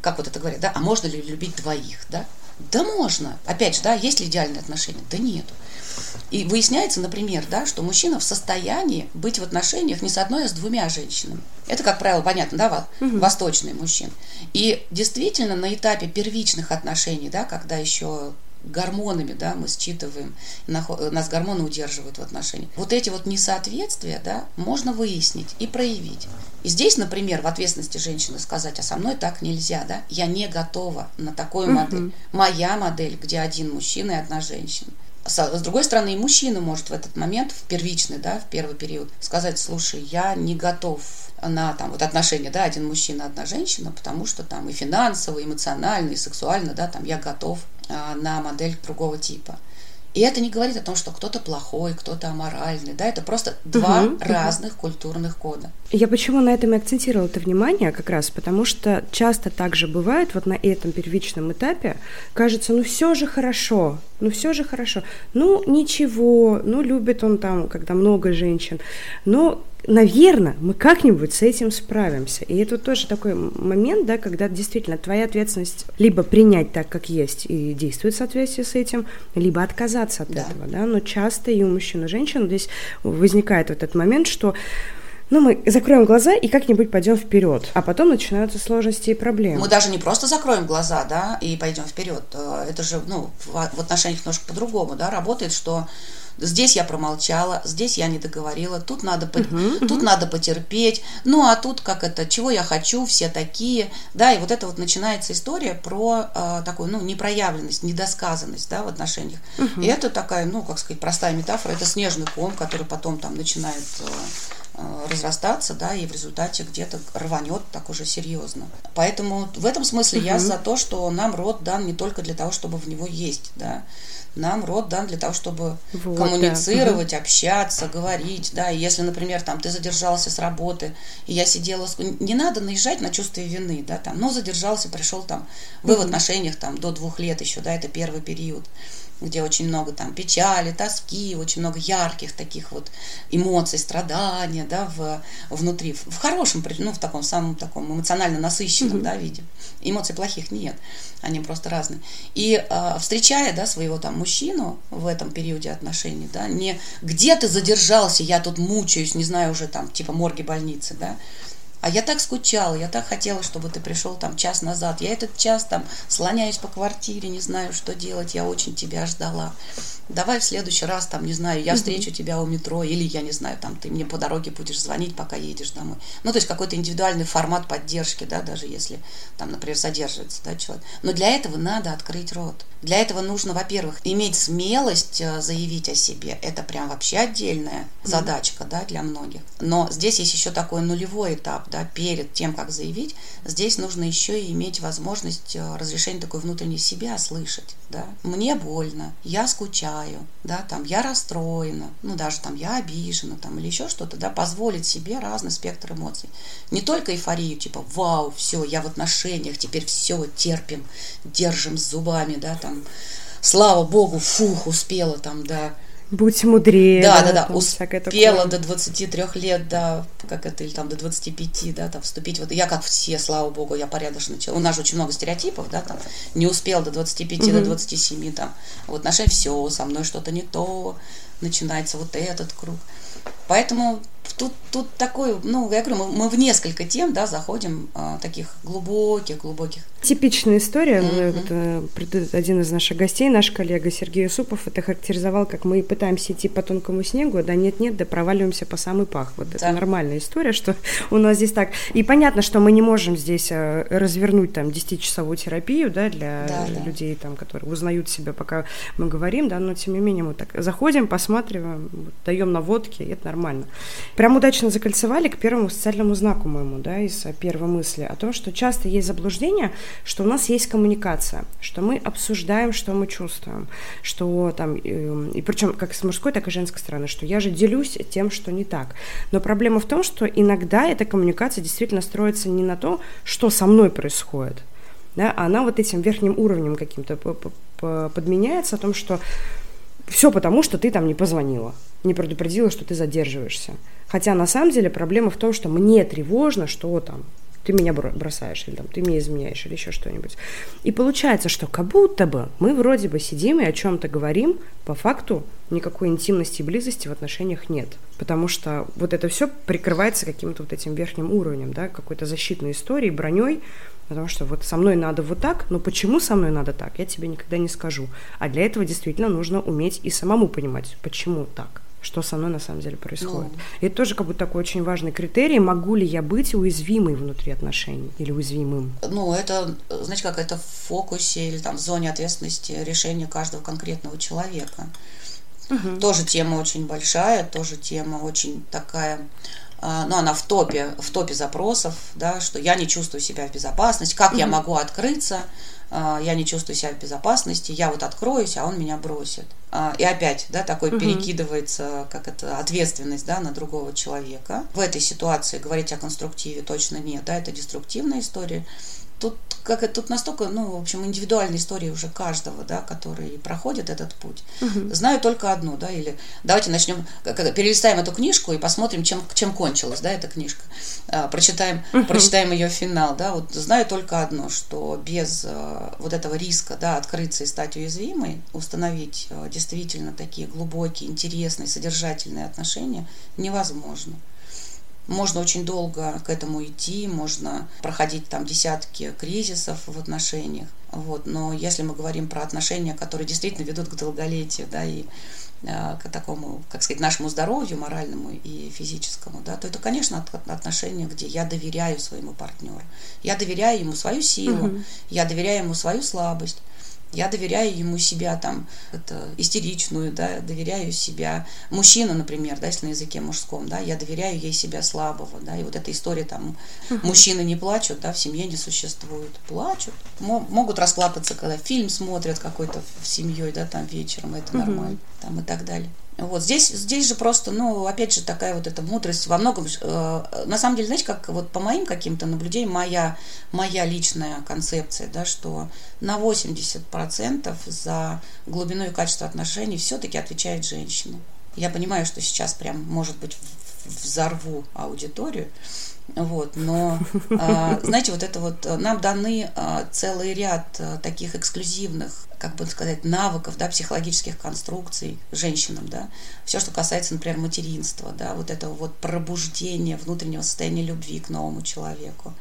как вот это говорят, да, а можно ли любить двоих, да? Да можно. Опять же, да, есть ли идеальные отношения? Да нету. И выясняется, например, да, что мужчина в состоянии быть в отношениях не с одной, а с двумя женщинами. Это, как правило, понятно, да, угу. восточный мужчин. И действительно на этапе первичных отношений, да, когда еще гормонами, да, мы считываем, нас гормоны удерживают в отношениях. Вот эти вот несоответствия, да, можно выяснить и проявить. И здесь, например, в ответственности женщины сказать, а со мной так нельзя, да, я не готова на такую модель. Моя модель, где один мужчина и одна женщина. С другой стороны, и мужчина может в этот момент, в первичный, да, в первый период, сказать, слушай, я не готов на там вот отношения, да, один мужчина, одна женщина, потому что там и финансово, и эмоционально, и сексуально, да, там я готов на модель другого типа. И это не говорит о том, что кто-то плохой, кто-то аморальный, да, это просто два угу, разных угу. культурных кода. Я почему на этом и акцентировала это внимание как раз, потому что часто также бывает вот на этом первичном этапе, кажется, ну все же хорошо, ну все же хорошо, ну ничего, ну любит он там, когда много женщин, но наверное, мы как-нибудь с этим справимся. И это тоже такой момент, да, когда действительно твоя ответственность либо принять так, как есть, и действовать в соответствии с этим, либо отказаться от да. этого, да. Но часто и у мужчин, и у женщин здесь возникает вот этот момент, что ну, мы закроем глаза и как-нибудь пойдем вперед. А потом начинаются сложности и проблемы. Мы даже не просто закроем глаза, да, и пойдем вперед. Э, это же, ну, в отношениях немножко по-другому, да, работает, что здесь я промолчала, здесь я не договорила, тут надо, по, uh-huh, тут надо потерпеть, ну а тут как это, чего я хочу, все такие, да, и вот это вот начинается история про э, такую, ну, непроявленность, недосказанность, да, в отношениях. Uh-huh. И это такая, ну, как сказать, простая метафора, это снежный ком, который потом там начинает э, разрастаться, да, и в результате где-то рванет так уже серьезно. Поэтому в этом смысле угу. я за то, что нам род дан не только для того, чтобы в него есть, да, нам род дан для того, чтобы вот, коммуницировать, да. общаться, говорить, да. И если, например, там ты задержался с работы, и я сидела, не надо наезжать на чувство вины, да, там, но задержался, пришел там, вы угу. в отношениях там до двух лет еще, да, это первый период где очень много там печали, тоски, очень много ярких таких вот эмоций, страдания, да, в, внутри, в, в хорошем, ну, в таком самом таком эмоционально насыщенном, mm-hmm. да, виде. Эмоций плохих нет, они просто разные. И э, встречая, да, своего там мужчину в этом периоде отношений, да, не где ты задержался, я тут мучаюсь, не знаю уже там, типа морги больницы, да, А я так скучала, я так хотела, чтобы ты пришел там час назад. Я этот час там слоняюсь по квартире, не знаю, что делать, я очень тебя ждала. Давай в следующий раз, там, не знаю, я встречу тебя у метро, или, я не знаю, там, ты мне по дороге будешь звонить, пока едешь домой. Ну, то есть какой-то индивидуальный формат поддержки, да, даже если там, например, задерживается, да, человек. Но для этого надо открыть рот. Для этого нужно, во-первых, иметь смелость э, заявить о себе. Это прям вообще отдельная задачка, да, для многих. Но здесь есть еще такой нулевой этап, да, перед тем, как заявить, здесь нужно еще и иметь возможность э, разрешения такой внутренней себя слышать, да. Мне больно, я скучаю, да, там, я расстроена, ну, даже там, я обижена, там, или еще что-то, да, позволить себе разный спектр эмоций. Не только эйфорию, типа, вау, все, я в отношениях, теперь все, терпим, держим зубами, да, там, слава богу, фух, успела там, да. Будь мудрее. Да, да, да, успела до 23 лет, да, как это, или там до 25, да, там вступить. Вот я как все, слава богу, я порядочно. У нас же очень много стереотипов, да, там, не успел до 25, угу. до 27, там, в отношениях все, со мной что-то не то, начинается вот этот круг. Поэтому тут, тут такой, ну, я говорю, мы, мы в несколько тем, да, заходим, а, таких глубоких, глубоких. Типичная история. Mm-hmm. Вот, один из наших гостей, наш коллега Сергей Юсупов, это характеризовал, как мы пытаемся идти по тонкому снегу, да нет-нет, да проваливаемся по самый пах. Вот да. это нормальная история, что у нас здесь так. И понятно, что мы не можем здесь а, развернуть там 10-часовую терапию, да, для да, людей, там, которые узнают себя, пока мы говорим, да, но тем не менее мы так заходим, посматриваем, даем наводки, и это нормально. Прям удачно закольцевали к первому социальному знаку моему, да, из первой мысли о том, что часто есть заблуждение, что у нас есть коммуникация, что мы обсуждаем, что мы чувствуем, что там, и, и причем как с мужской, так и женской стороны, что я же делюсь тем, что не так. Но проблема в том, что иногда эта коммуникация действительно строится не на то, что со мной происходит, да, а она вот этим верхним уровнем каким-то подменяется о том, что все потому, что ты там не позвонила, не предупредила, что ты задерживаешься. Хотя на самом деле проблема в том, что мне тревожно, что там ты меня бросаешь, или там, ты мне изменяешь, или еще что-нибудь. И получается, что как будто бы мы вроде бы сидим и о чем-то говорим, по факту никакой интимности и близости в отношениях нет. Потому что вот это все прикрывается каким-то вот этим верхним уровнем, да, какой-то защитной историей, броней, потому что вот со мной надо вот так, но почему со мной надо так, я тебе никогда не скажу. А для этого действительно нужно уметь и самому понимать, почему так что со мной на самом деле происходит. Ну. И это тоже как бы такой очень важный критерий, могу ли я быть уязвимой внутри отношений или уязвимым. Ну, это, знаете, как это в фокусе или там в зоне ответственности решения каждого конкретного человека. Угу. Тоже тема очень большая, тоже тема очень такая ну, она в топе, в топе запросов, да, что я не чувствую себя в безопасности, как угу. я могу открыться, а, я не чувствую себя в безопасности, я вот откроюсь, а он меня бросит. А, и опять, да, такой угу. перекидывается, как это, ответственность, да, на другого человека. В этой ситуации говорить о конструктиве точно нет, да, это деструктивная история тут как тут настолько, ну, в общем, индивидуальная история уже каждого, да, который проходит этот путь. Угу. Знаю только одну, да, или давайте начнем, перелистаем эту книжку и посмотрим, чем, чем кончилась, да, эта книжка. А, прочитаем, угу. прочитаем ее финал, да, вот знаю только одно, что без а, вот этого риска, да, открыться и стать уязвимой, установить а, действительно такие глубокие, интересные, содержательные отношения невозможно. Можно очень долго к этому идти, можно проходить там десятки кризисов в отношениях. Вот. Но если мы говорим про отношения, которые действительно ведут к долголетию, да, и э, к такому, как сказать, нашему здоровью моральному и физическому, да, то это, конечно, отношения, где я доверяю своему партнеру. Я доверяю ему свою силу, угу. я доверяю ему свою слабость. Я доверяю ему себя там, это, истеричную, да, доверяю себя. Мужчина, например, да, если на языке мужском, да, я доверяю ей себя слабого, да, и вот эта история там, мужчины не плачут, да, в семье не существует. Плачут. Могут расплакаться, когда фильм смотрят какой-то с семьей, да, там вечером, это нормально, там и так далее. Вот здесь, здесь же просто, ну, опять же, такая вот эта мудрость во многом, э, на самом деле, знаете, как вот по моим каким-то наблюдениям, моя, моя личная концепция, да, что на 80% за глубину и качество отношений все-таки отвечает женщина. Я понимаю, что сейчас прям, может быть, взорву аудиторию. Вот, но, а, знаете, вот это вот, нам даны а, целый ряд а, таких эксклюзивных, как бы сказать, навыков, да, психологических конструкций женщинам, да, все, что касается, например, материнства, да, вот этого вот пробуждения внутреннего состояния любви к новому человеку.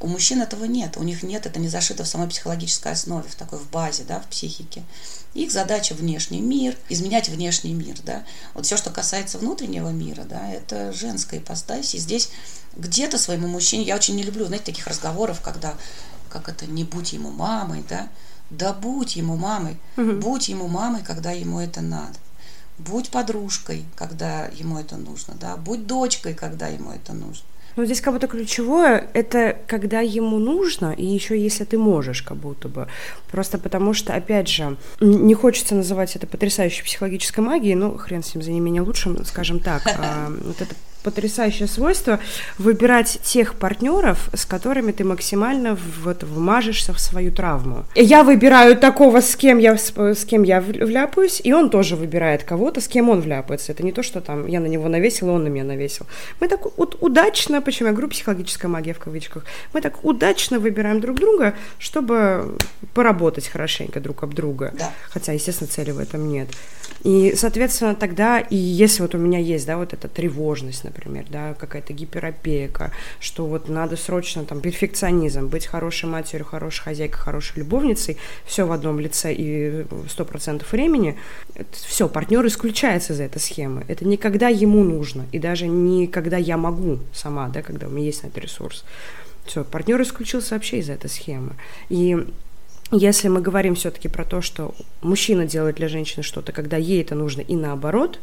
У мужчин этого нет, у них нет, это не зашито в самой психологической основе, в такой в базе, да, в психике. Их задача внешний мир, изменять внешний мир, да. Вот все, что касается внутреннего мира, да, это женская ипостась, и здесь где-то своему мужчине, я очень не люблю, знаете, таких разговоров, когда, как это, не будь ему мамой, да, да будь ему мамой, угу. будь ему мамой, когда ему это надо. Будь подружкой, когда ему это нужно, да, будь дочкой, когда ему это нужно. Ну, здесь как будто ключевое – это когда ему нужно, и еще если ты можешь, как будто бы. Просто потому что, опять же, не хочется называть это потрясающей психологической магией, ну, хрен с ним, за не менее лучшим, скажем так. А, вот это потрясающее свойство выбирать тех партнеров, с которыми ты максимально вот вмажешься в свою травму. Я выбираю такого, с кем я, с, с кем я вляпаюсь, и он тоже выбирает кого-то, с кем он вляпается. Это не то, что там я на него навесила, он на меня навесил. Мы так вот удачно, почему я говорю психологическая магия в кавычках, мы так удачно выбираем друг друга, чтобы поработать хорошенько друг об друга. Да. Хотя, естественно, цели в этом нет. И, соответственно, тогда, и если вот у меня есть, да, вот эта тревожность, например, да, какая-то гиперопека, что вот надо срочно там перфекционизм, быть хорошей матерью, хорошей хозяйкой, хорошей любовницей, все в одном лице и сто процентов времени, все, партнер исключается из этой схемы. Это не когда ему нужно, и даже не когда я могу сама, да, когда у меня есть на это ресурс. Все, партнер исключился вообще из этой схемы. И если мы говорим все-таки про то, что мужчина делает для женщины что-то, когда ей это нужно, и наоборот,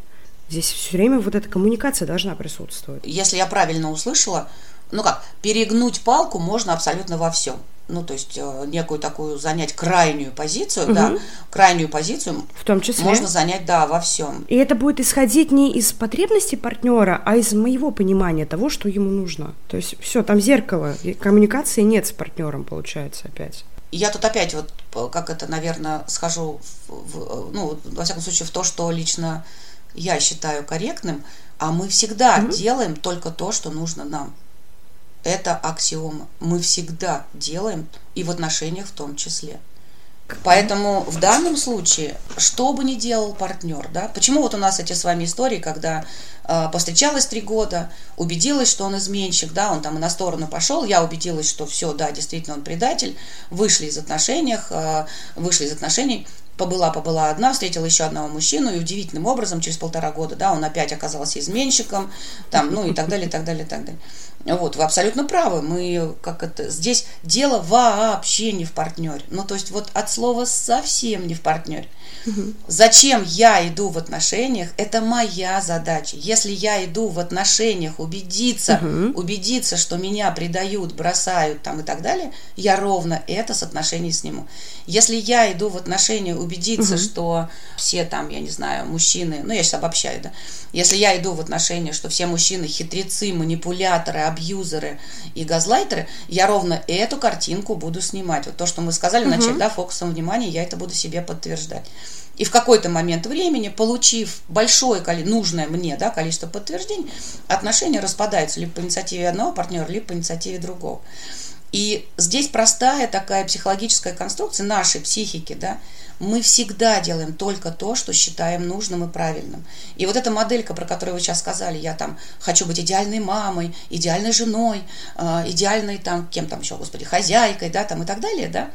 здесь все время вот эта коммуникация должна присутствовать. Если я правильно услышала, ну как, перегнуть палку можно абсолютно во всем. Ну, то есть э, некую такую занять крайнюю позицию, угу. да, крайнюю позицию в том числе можно занять, да, во всем. И это будет исходить не из потребностей партнера, а из моего понимания того, что ему нужно. То есть все, там зеркало, коммуникации нет с партнером, получается опять я тут опять вот, как это, наверное, схожу, в, в, ну, во всяком случае, в то, что лично я считаю корректным, а мы всегда mm-hmm. делаем только то, что нужно нам. Это аксиома. Мы всегда делаем, и в отношениях в том числе. Поэтому в данном случае, что бы ни делал партнер, да, почему вот у нас эти с вами истории, когда э, повстречалась три года, убедилась, что он изменщик, да, он там и на сторону пошел, я убедилась, что все, да, действительно он предатель, вышли из отношений, э, вышли из отношений, побыла, побыла одна, встретила еще одного мужчину, и удивительным образом через полтора года, да, он опять оказался изменщиком, там, ну и так далее, и так далее, и так далее. Вот, вы абсолютно правы. Мы как это здесь дело вообще не в партнере. Ну, то есть вот от слова совсем не в партнере. Зачем я иду в отношениях, это моя задача. Если я иду в отношениях убедиться, угу. убедиться, что меня предают, бросают там и так далее, я ровно это с отношений сниму. Если я иду в отношения убедиться, угу. что все там, я не знаю, мужчины, ну я сейчас обобщаю, да, если я иду в отношения, что все мужчины хитрецы, манипуляторы, абьюзеры и газлайтеры, я ровно эту картинку буду снимать. Вот то, что мы сказали, угу. начать, да, фокусом внимания, я это буду себе подтверждать. И в какой-то момент времени, получив большое нужное мне да, количество подтверждений, отношения распадаются либо по инициативе одного партнера, либо по инициативе другого. И здесь простая такая психологическая конструкция нашей психики, да, мы всегда делаем только то, что считаем нужным и правильным. И вот эта моделька, про которую вы сейчас сказали, я там хочу быть идеальной мамой, идеальной женой, э, идеальной там, кем там еще, господи, хозяйкой, да, там и так далее, да,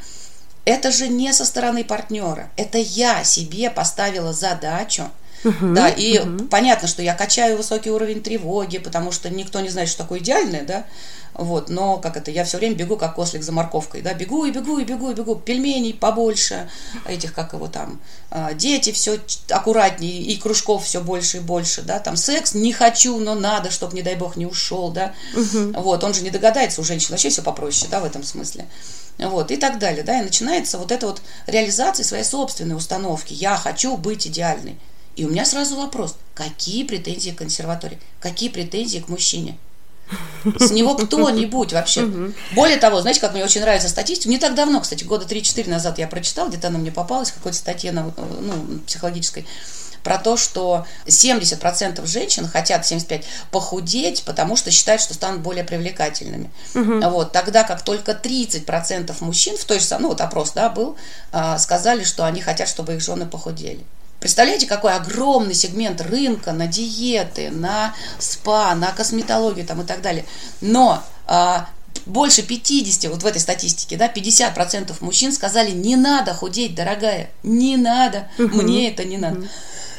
это же не со стороны партнера. Это я себе поставила задачу. Uh-huh, да, и uh-huh. понятно, что я качаю высокий уровень тревоги, потому что никто не знает, что такое идеальное, да. Вот, но как это, я все время бегу как ослик за морковкой, да, бегу и бегу и бегу и бегу, пельменей побольше, этих, как его там, а, дети все аккуратнее, и кружков все больше и больше, да, там секс не хочу, но надо, чтобы, не дай бог, не ушел, да, угу. вот, он же не догадается, у женщин вообще все попроще, да, в этом смысле вот, и так далее, да, и начинается вот эта вот реализация своей собственной установки, я хочу быть идеальной. И у меня сразу вопрос, какие претензии к консерватории, какие претензии к мужчине? С него кто-нибудь вообще. Более того, знаете, как мне очень нравится статистика, не так давно, кстати, года 3-4 назад я прочитал, где-то она мне попалась, какой-то статье на, ну, психологической, про то, что 70% женщин хотят 75 похудеть, потому что считают, что станут более привлекательными. Угу. Вот, тогда как только 30% мужчин в той же самой, ну вот опрос, да, был, а, сказали, что они хотят, чтобы их жены похудели. Представляете, какой огромный сегмент рынка на диеты, на спа, на косметологию там и так далее. Но а, больше 50, вот в этой статистике, да, 50% мужчин сказали, не надо худеть, дорогая, не надо, мне это не надо.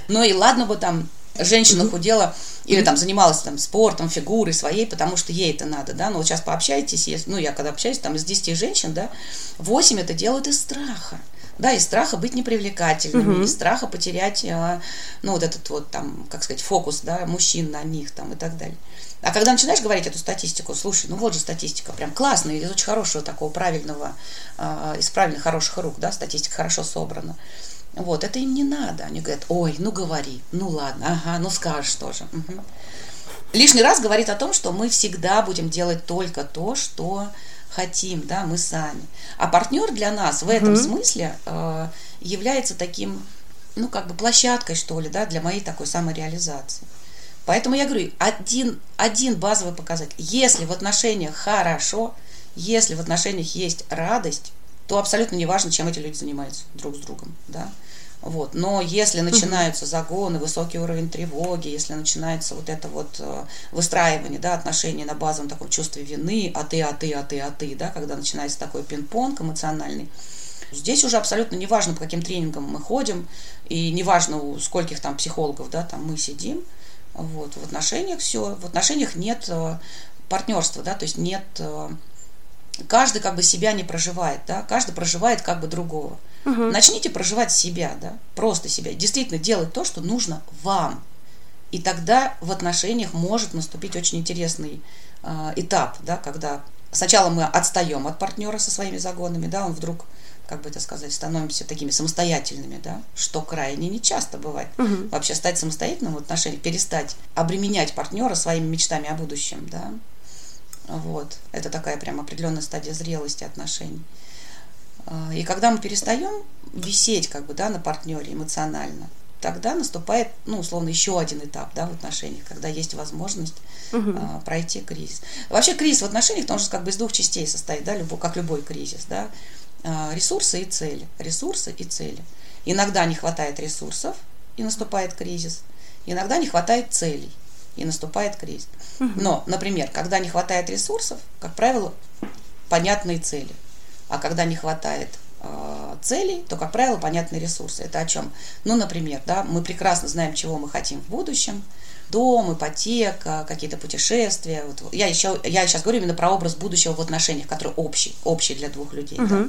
Ну и ладно бы там женщина худела или там занималась там спортом, фигурой своей, потому что ей это надо, да, но вот сейчас пообщайтесь, если, ну я когда общаюсь там из 10 женщин, да, 8 это делают из страха, да, из страха быть непривлекательным, угу. из страха потерять, а, ну вот этот вот там, как сказать, фокус, да, мужчин на них там и так далее. А когда начинаешь говорить эту статистику, слушай, ну вот же статистика, прям классная, из очень хорошего такого правильного, э, из правильных хороших рук, да, статистика хорошо собрана. Вот, это им не надо. Они говорят, ой, ну говори, ну ладно, ага, ну скажешь тоже. Угу. Лишний раз говорит о том, что мы всегда будем делать только то, что хотим, да, мы сами. А партнер для нас в этом угу. смысле э, является таким, ну, как бы площадкой, что ли, да, для моей такой самореализации. Поэтому я говорю, один, один базовый показатель. Если в отношениях хорошо, если в отношениях есть радость, то абсолютно не важно, чем эти люди занимаются друг с другом. Да? Вот. Но если начинаются загоны, высокий уровень тревоги, если начинается вот это вот э, выстраивание да, отношений на базовом таком чувстве вины, а ты, а ты, а ты, а ты, да, когда начинается такой пинг-понг эмоциональный, здесь уже абсолютно не важно, по каким тренингам мы ходим, и не важно, у скольких там психологов да, там мы сидим, вот, в отношениях все, в отношениях нет э, партнерства, да, то есть нет, э, каждый как бы себя не проживает, да, каждый проживает как бы другого. Угу. Начните проживать себя, да, просто себя, действительно делать то, что нужно вам. И тогда в отношениях может наступить очень интересный э, этап, да, когда сначала мы отстаем от партнера со своими загонами, да, он вдруг как бы это сказать, становимся такими самостоятельными, да, что крайне нечасто бывает. Угу. Вообще стать самостоятельным в отношениях, перестать обременять партнера своими мечтами о будущем, да. Вот. Это такая прям определенная стадия зрелости отношений. А, и когда мы перестаем висеть как бы, да, на партнере эмоционально, тогда наступает, ну, условно, еще один этап, да, в отношениях, когда есть возможность угу. а, пройти кризис. Вообще кризис в отношениях, он же как бы из двух частей состоит, да, любой, как любой кризис, да. А, ресурсы и цели. Ресурсы и цели. Иногда не хватает ресурсов, и наступает кризис. Иногда не хватает целей, и наступает кризис. Но, например, когда не хватает ресурсов, как правило, понятные цели. А когда не хватает э, целей, то, как правило, понятные ресурсы. Это о чем? Ну, например, да, мы прекрасно знаем, чего мы хотим в будущем, дом, ипотека, какие-то путешествия. Вот. Я, еще, я сейчас говорю именно про образ будущего в отношениях, который общий, общий для двух людей. Угу. Да.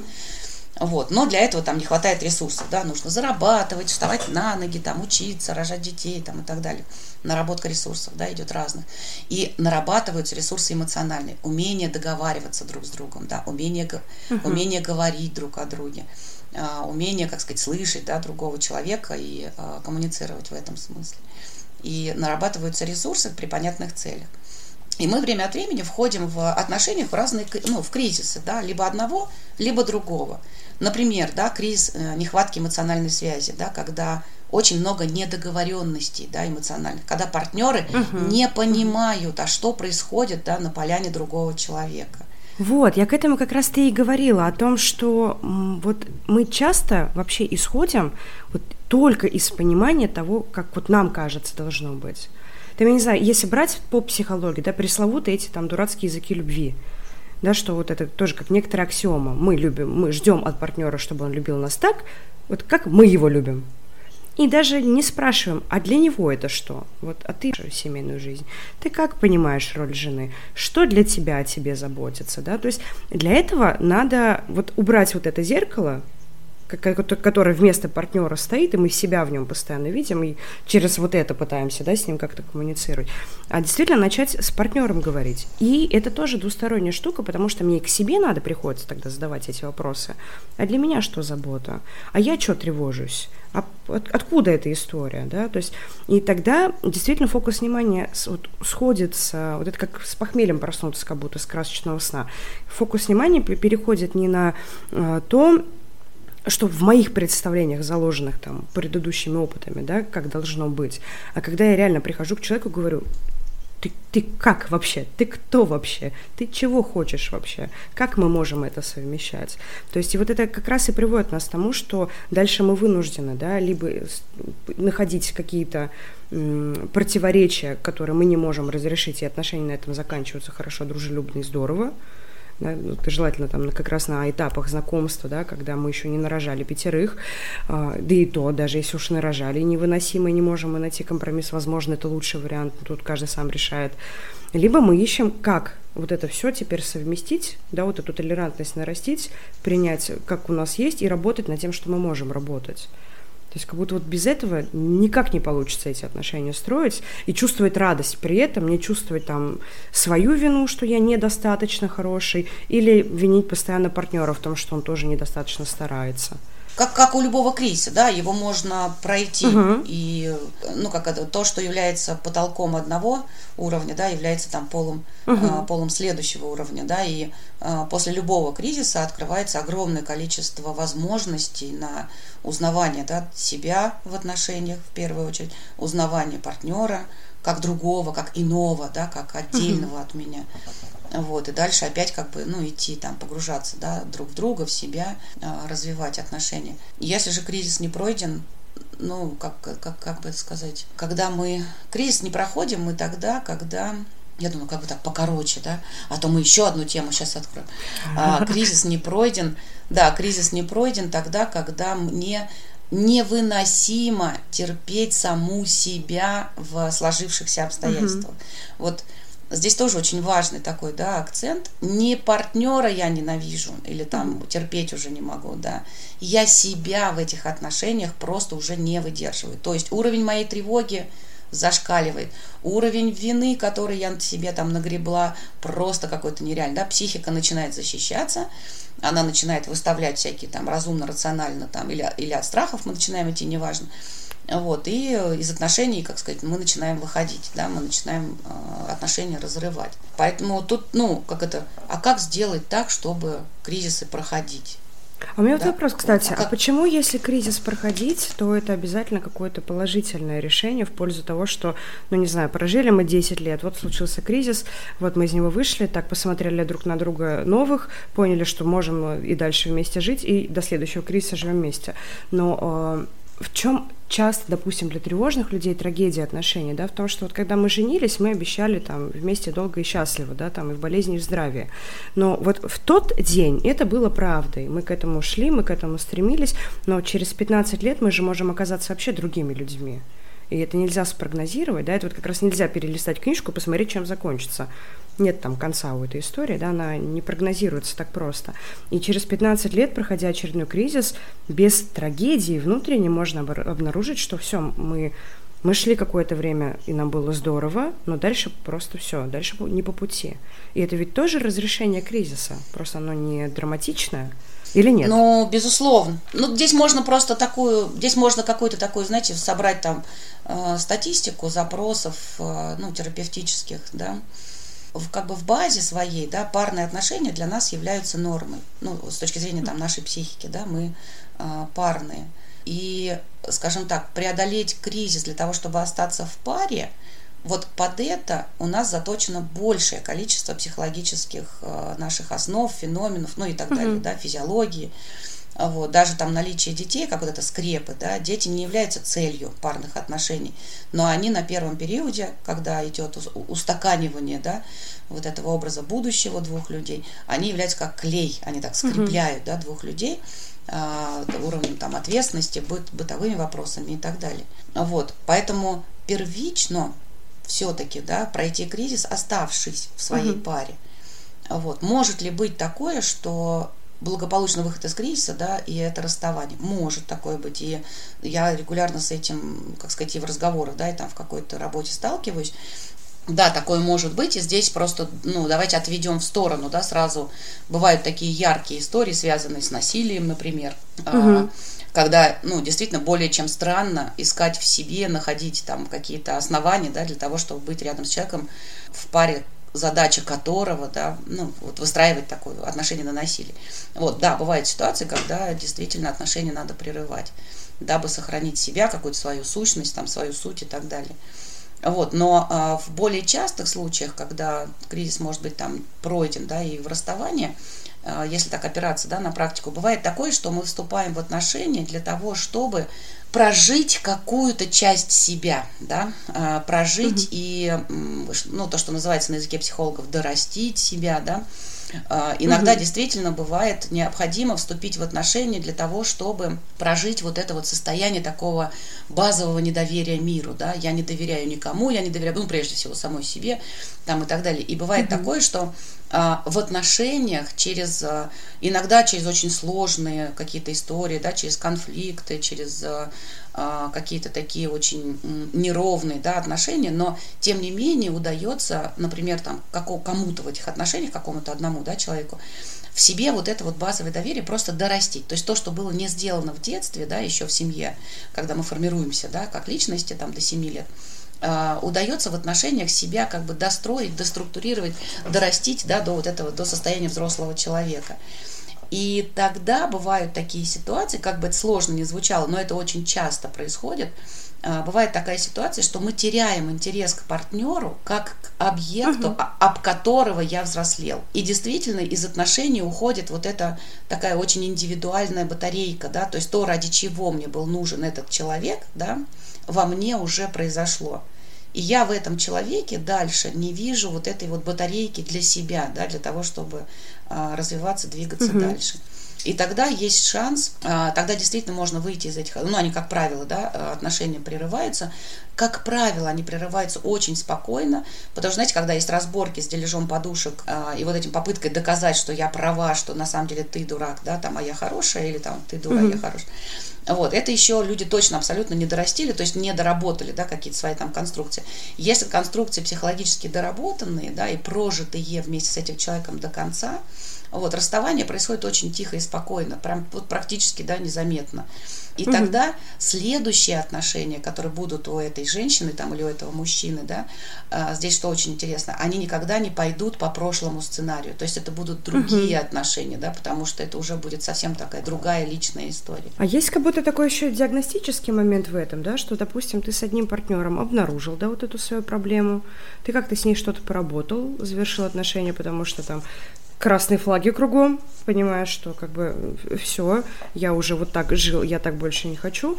Вот. Но для этого там не хватает ресурсов, да, нужно зарабатывать, вставать на ноги, там, учиться, рожать детей там, и так далее. Наработка ресурсов, да, идет разных. И нарабатываются ресурсы эмоциональные, умение договариваться друг с другом, да, умение, угу. умение говорить друг о друге, а, умение, как сказать, слышать, да, другого человека и а, коммуницировать в этом смысле и нарабатываются ресурсы при понятных целях. И мы время от времени входим в отношениях в разные, ну, в кризисы, да, либо одного, либо другого. Например, да, кризис э, нехватки эмоциональной связи, да, когда очень много недоговоренностей да, эмоциональных, когда партнеры угу. не понимают, а что происходит да, на поляне другого человека. Вот, я к этому как раз ты и говорила, о том, что вот мы часто вообще исходим вот только из понимания того, как вот нам кажется должно быть. Там, я не знаю, если брать по психологии, да, пресловутые эти там дурацкие языки любви, да, что вот это тоже как некоторая аксиома. Мы любим, мы ждем от партнера, чтобы он любил нас так, вот как мы его любим. И даже не спрашиваем, а для него это что? Вот, а ты семейную жизнь. Ты как понимаешь роль жены? Что для тебя о тебе заботится? Да? То есть для этого надо вот убрать вот это зеркало, которое вместо партнера стоит, и мы себя в нем постоянно видим, и через вот это пытаемся да, с ним как-то коммуницировать. А действительно начать с партнером говорить. И это тоже двусторонняя штука, потому что мне и к себе надо приходится тогда задавать эти вопросы. А для меня что забота? А я что тревожусь? А от, откуда эта история, да, то есть, и тогда действительно фокус внимания вот, сходится, вот это как с похмельем проснуться, как будто с красочного сна, фокус внимания переходит не на э, то, что в моих представлениях, заложенных там предыдущими опытами, да, как должно быть. А когда я реально прихожу к человеку, говорю, ты, ты как вообще? Ты кто вообще? Ты чего хочешь вообще? Как мы можем это совмещать? То есть и вот это как раз и приводит нас к тому, что дальше мы вынуждены, да, либо находить какие-то противоречия, которые мы не можем разрешить, и отношения на этом заканчиваются хорошо, дружелюбно и здорово, да, ну, это желательно там как раз на этапах знакомства, да, когда мы еще не нарожали пятерых, э, да и то, даже если уж нарожали невыносимо, не можем мы найти компромисс, возможно, это лучший вариант, тут каждый сам решает. Либо мы ищем, как вот это все теперь совместить, да, вот эту толерантность нарастить, принять, как у нас есть, и работать над тем, что мы можем работать. То есть как будто вот без этого никак не получится эти отношения строить. И чувствовать радость при этом, не чувствовать там свою вину, что я недостаточно хороший, или винить постоянно партнера в том, что он тоже недостаточно старается как, как у любого кризиса, да, его можно пройти. Угу. И, ну, как это, то, что является потолком одного уровня, да, является там полом, угу. полом следующего уровня, да, и а, после любого кризиса открывается огромное количество возможностей на узнавание, да, себя в отношениях, в первую очередь, узнавание партнера, как другого, как иного, да, как отдельного угу. от меня. Вот, и дальше опять как бы, ну, идти там, погружаться, да, друг в друга, в себя, а, развивать отношения. Если же кризис не пройден, ну, как, как, как бы это сказать, когда мы кризис не проходим, мы тогда, когда я думаю, как бы так покороче, да, а то мы еще одну тему сейчас откроем. А, кризис не пройден, да, кризис не пройден тогда, когда мне невыносимо терпеть саму себя в сложившихся обстоятельствах. Угу. Вот Здесь тоже очень важный такой, да, акцент. Не партнера я ненавижу или там терпеть уже не могу, да. Я себя в этих отношениях просто уже не выдерживаю. То есть уровень моей тревоги зашкаливает. Уровень вины, который я себе там нагребла, просто какой-то нереальный. Да? Психика начинает защищаться, она начинает выставлять всякие там разумно-рационально там, или, или от страхов мы начинаем идти, неважно. Вот, и из отношений, как сказать, мы начинаем выходить, да, мы начинаем э, отношения разрывать. Поэтому тут, ну, как это, а как сделать так, чтобы кризисы проходить? А у меня да. вот вопрос, кстати, а, а почему, если кризис проходить, то это обязательно какое-то положительное решение в пользу того, что, ну не знаю, прожили мы 10 лет, вот случился кризис, вот мы из него вышли, так посмотрели друг на друга новых, поняли, что можем и дальше вместе жить, и до следующего кризиса живем вместе. Но э, в чем часто, допустим, для тревожных людей трагедия отношений, да, в том, что вот когда мы женились, мы обещали там вместе долго и счастливо, да, там и в болезни, и в здравии. Но вот в тот день это было правдой. Мы к этому шли, мы к этому стремились, но через 15 лет мы же можем оказаться вообще другими людьми. И это нельзя спрогнозировать, да, это вот как раз нельзя перелистать книжку посмотреть, чем закончится нет там конца у этой истории, да, она не прогнозируется так просто. И через 15 лет, проходя очередной кризис, без трагедии внутренне можно обнаружить, что все, мы мы шли какое-то время, и нам было здорово, но дальше просто все, дальше не по пути. И это ведь тоже разрешение кризиса, просто оно не драматичное, или нет? Ну, безусловно. Ну, здесь можно просто такую, здесь можно какую-то такую, знаете, собрать там э, статистику запросов, э, ну, терапевтических, да, в, как бы в базе своей, да, парные отношения для нас являются нормой. Ну, с точки зрения там, нашей психики, да, мы э, парные. И, скажем так, преодолеть кризис для того, чтобы остаться в паре, вот под это у нас заточено большее количество психологических э, наших основ, феноменов, ну и так mm-hmm. далее, да, физиологии. Вот, даже там наличие детей, как вот это скрепы, да, дети не являются целью парных отношений, но они на первом периоде, когда идет устаканивание, да, вот этого образа будущего двух людей, они являются как клей, они так скрепляют, да, двух людей э, уровнем там ответственности, быт, бытовыми вопросами и так далее. Вот, поэтому первично все-таки, да, пройти кризис, оставшись в своей угу. паре. Вот. Может ли быть такое, что благополучный выход из кризиса, да, и это расставание. Может такое быть. И я регулярно с этим, как сказать, и в разговорах, да, и там в какой-то работе сталкиваюсь. Да, такое может быть, и здесь просто, ну, давайте отведем в сторону, да, сразу. Бывают такие яркие истории, связанные с насилием, например, угу. Когда, ну, действительно более чем странно искать в себе, находить там какие-то основания, да, для того, чтобы быть рядом с человеком в паре задача которого, да, ну, вот выстраивать такое отношение на насилие. Вот, да, бывают ситуации, когда действительно отношения надо прерывать, дабы сохранить себя, какую-то свою сущность, там, свою суть и так далее. Вот, но а, в более частых случаях, когда кризис может быть там пройден, да, и в расставании, если так опираться, да, на практику, бывает такое, что мы вступаем в отношения для того, чтобы прожить какую-то часть себя, да, а, прожить угу. и, ну, то, что называется на языке психологов, дорастить себя, да, а, Иногда угу. действительно бывает необходимо вступить в отношения для того, чтобы прожить вот это вот состояние такого базового недоверия миру, да, я не доверяю никому, я не доверяю, ну, прежде всего, самой себе, там и так далее. И бывает угу. такое, что в отношениях через, а, иногда через очень сложные какие-то истории, да, через конфликты, через а, а, какие-то такие очень неровные да, отношения, но тем не менее удается, например, там, кому-то в этих отношениях, какому-то одному да, человеку, в себе вот это вот базовое доверие просто дорастить. То есть то, что было не сделано в детстве, да, еще в семье, когда мы формируемся, да, как личности там до 7 лет, а, удается в отношениях себя как бы достроить, доструктурировать, дорастить да, до вот этого, до состояния взрослого человека. И тогда бывают такие ситуации, как бы это сложно не звучало, но это очень часто происходит. А, бывает такая ситуация, что мы теряем интерес к партнеру как к объекту, uh-huh. об которого я взрослел. И действительно из отношений уходит вот эта такая очень индивидуальная батарейка, да, то есть то, ради чего мне был нужен этот человек, да, во мне уже произошло. И я в этом человеке дальше не вижу вот этой вот батарейки для себя, да, для того, чтобы а, развиваться, двигаться угу. дальше. И тогда есть шанс, а, тогда действительно можно выйти из этих, ну, они, как правило, да, отношения прерываются. Как правило, они прерываются очень спокойно, потому что, знаете, когда есть разборки с дележом подушек а, и вот этим попыткой доказать, что я права, что на самом деле ты дурак, да, там, а я хорошая, или там, ты дурак, mm-hmm. я хорошая. Вот, это еще люди точно абсолютно не дорастили, то есть не доработали, да, какие-то свои там конструкции. Если конструкции психологически доработанные, да, и прожитые вместе с этим человеком до конца, вот, расставание происходит очень тихо и спокойно, прям вот практически, да, незаметно. И угу. тогда следующие отношения, которые будут у этой женщины там, или у этого мужчины, да, а, здесь что очень интересно, они никогда не пойдут по прошлому сценарию. То есть это будут другие угу. отношения, да, потому что это уже будет совсем такая другая личная история. А есть как будто такой еще диагностический момент в этом, да, что, допустим, ты с одним партнером обнаружил, да, вот эту свою проблему, ты как-то с ней что-то поработал, завершил отношения, потому что там красные флаги кругом, понимаешь, что как бы все, я уже вот так жил, я так больше не хочу.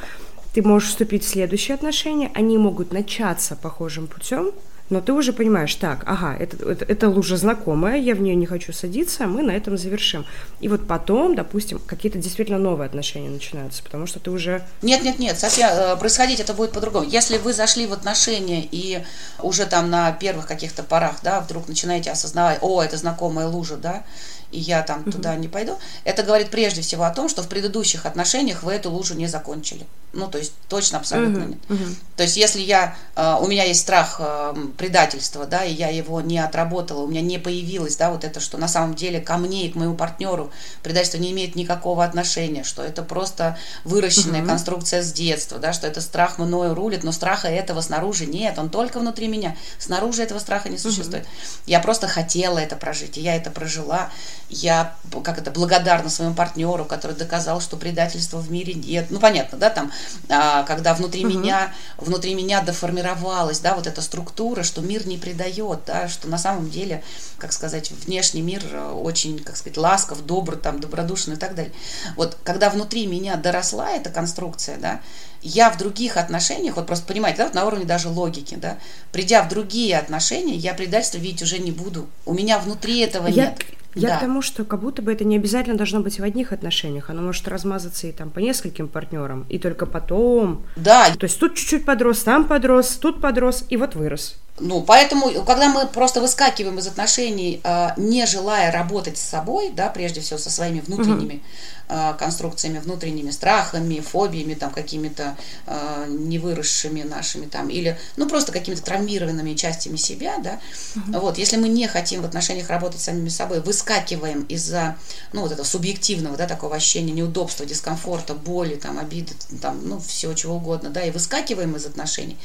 Ты можешь вступить в следующие отношения, они могут начаться похожим путем, но ты уже понимаешь, так, ага, это, это, это лужа знакомая, я в нее не хочу садиться, мы на этом завершим. И вот потом, допустим, какие-то действительно новые отношения начинаются, потому что ты уже... Нет, нет, нет, София, э, происходить это будет по-другому. Если вы зашли в отношения и уже там на первых каких-то порах, да, вдруг начинаете осознавать, о, это знакомая лужа, да, и я там угу. туда не пойду, это говорит прежде всего о том, что в предыдущих отношениях вы эту лужу не закончили. Ну, то есть точно абсолютно угу. нет. Угу. То есть если я, э, у меня есть страх э, предательства, да, и я его не отработала, у меня не появилось, да, вот это, что на самом деле ко мне и к моему партнеру предательство не имеет никакого отношения, что это просто выращенная угу. конструкция с детства, да, что это страх мною рулит, но страха этого снаружи нет, он только внутри меня, снаружи этого страха не существует. Угу. Я просто хотела это прожить, и я это прожила, я, как это, благодарна своему партнеру, который доказал, что предательства в мире нет. Ну, понятно, да, там, а, когда внутри угу. меня, внутри меня доформировалась, да, вот эта структура, что мир не предает, да, что на самом деле, как сказать, внешний мир очень, как сказать, ласков, добр, там, добродушный и так далее. Вот, когда внутри меня доросла эта конструкция, да, я в других отношениях, вот просто понимаете, да, вот на уровне даже логики, да, придя в другие отношения, я предательство видеть уже не буду. У меня внутри этого я, нет. Я да. к тому, что как будто бы это не обязательно должно быть в одних отношениях. Оно может размазаться и там по нескольким партнерам, и только потом. Да. То есть тут чуть-чуть подрос, там подрос, тут подрос, и вот вырос. Ну, поэтому, когда мы просто выскакиваем из отношений, а, не желая работать с собой, да, прежде всего со своими внутренними угу. конструкциями, внутренними страхами, фобиями, там, какими-то а, невыросшими нашими, там, или, ну, просто какими-то травмированными частями себя, да, угу. вот, если мы не хотим в отношениях работать с самими собой, выскакиваем из-за, ну, вот этого субъективного, да, такого ощущения неудобства, дискомфорта, боли, там, обиды, там, ну, всего чего угодно, да, и выскакиваем из отношений,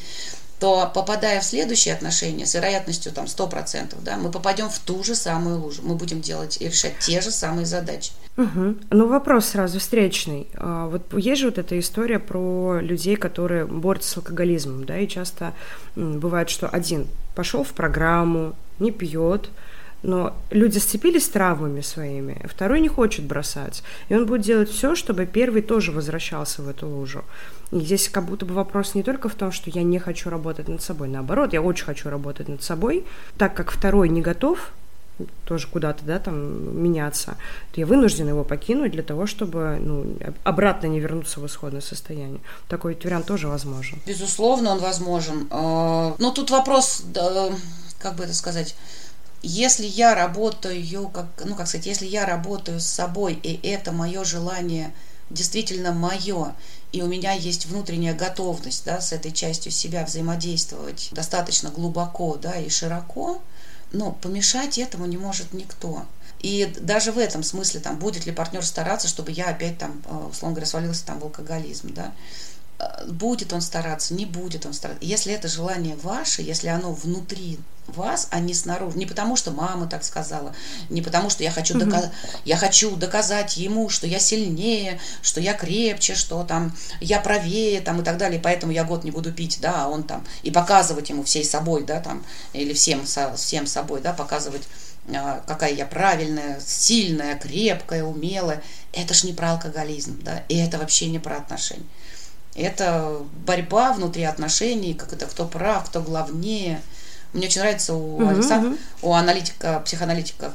то попадая в следующие отношения с вероятностью там 100%, да, мы попадем в ту же самую лужу. Мы будем делать и решать те же самые задачи. Угу. Ну, вопрос сразу встречный. А, вот есть же вот эта история про людей, которые борются с алкоголизмом, да, и часто бывает, что один пошел в программу, не пьет, но люди сцепились травмами своими, второй не хочет бросать. И он будет делать все, чтобы первый тоже возвращался в эту лужу. И здесь как будто бы вопрос не только в том, что я не хочу работать над собой. Наоборот, я очень хочу работать над собой, так как второй не готов, тоже куда-то, да, там, меняться, то я вынуждена его покинуть для того, чтобы, ну, обратно не вернуться в исходное состояние. Такой вариант тоже возможен. Безусловно, он возможен. А, но тут вопрос, как бы это сказать, если я работаю, как, ну, как сказать, если я работаю с собой, и это мое желание действительно мое, и у меня есть внутренняя готовность, да, с этой частью себя взаимодействовать достаточно глубоко, да, и широко, но помешать этому не может никто. И даже в этом смысле, там, будет ли партнер стараться, чтобы я опять там, э, условно говоря, свалился там в алкоголизм, да, будет он стараться, не будет он стараться. Если это желание ваше, если оно внутри вас, а не снаружи. Не потому, что мама так сказала, не потому, что я хочу, угу. доказ... я хочу доказать ему, что я сильнее, что я крепче, что там я правее там, и так далее, поэтому я год не буду пить, да, а он там, и показывать ему всей собой, да, там, или всем, со, всем собой, да, показывать а, какая я правильная, сильная, крепкая, умелая. Это ж не про алкоголизм, да, и это вообще не про отношения. Это борьба внутри отношений, как это кто прав, кто главнее – мне очень нравится у, uh-huh, Александра, uh-huh. у аналитика, психоаналитика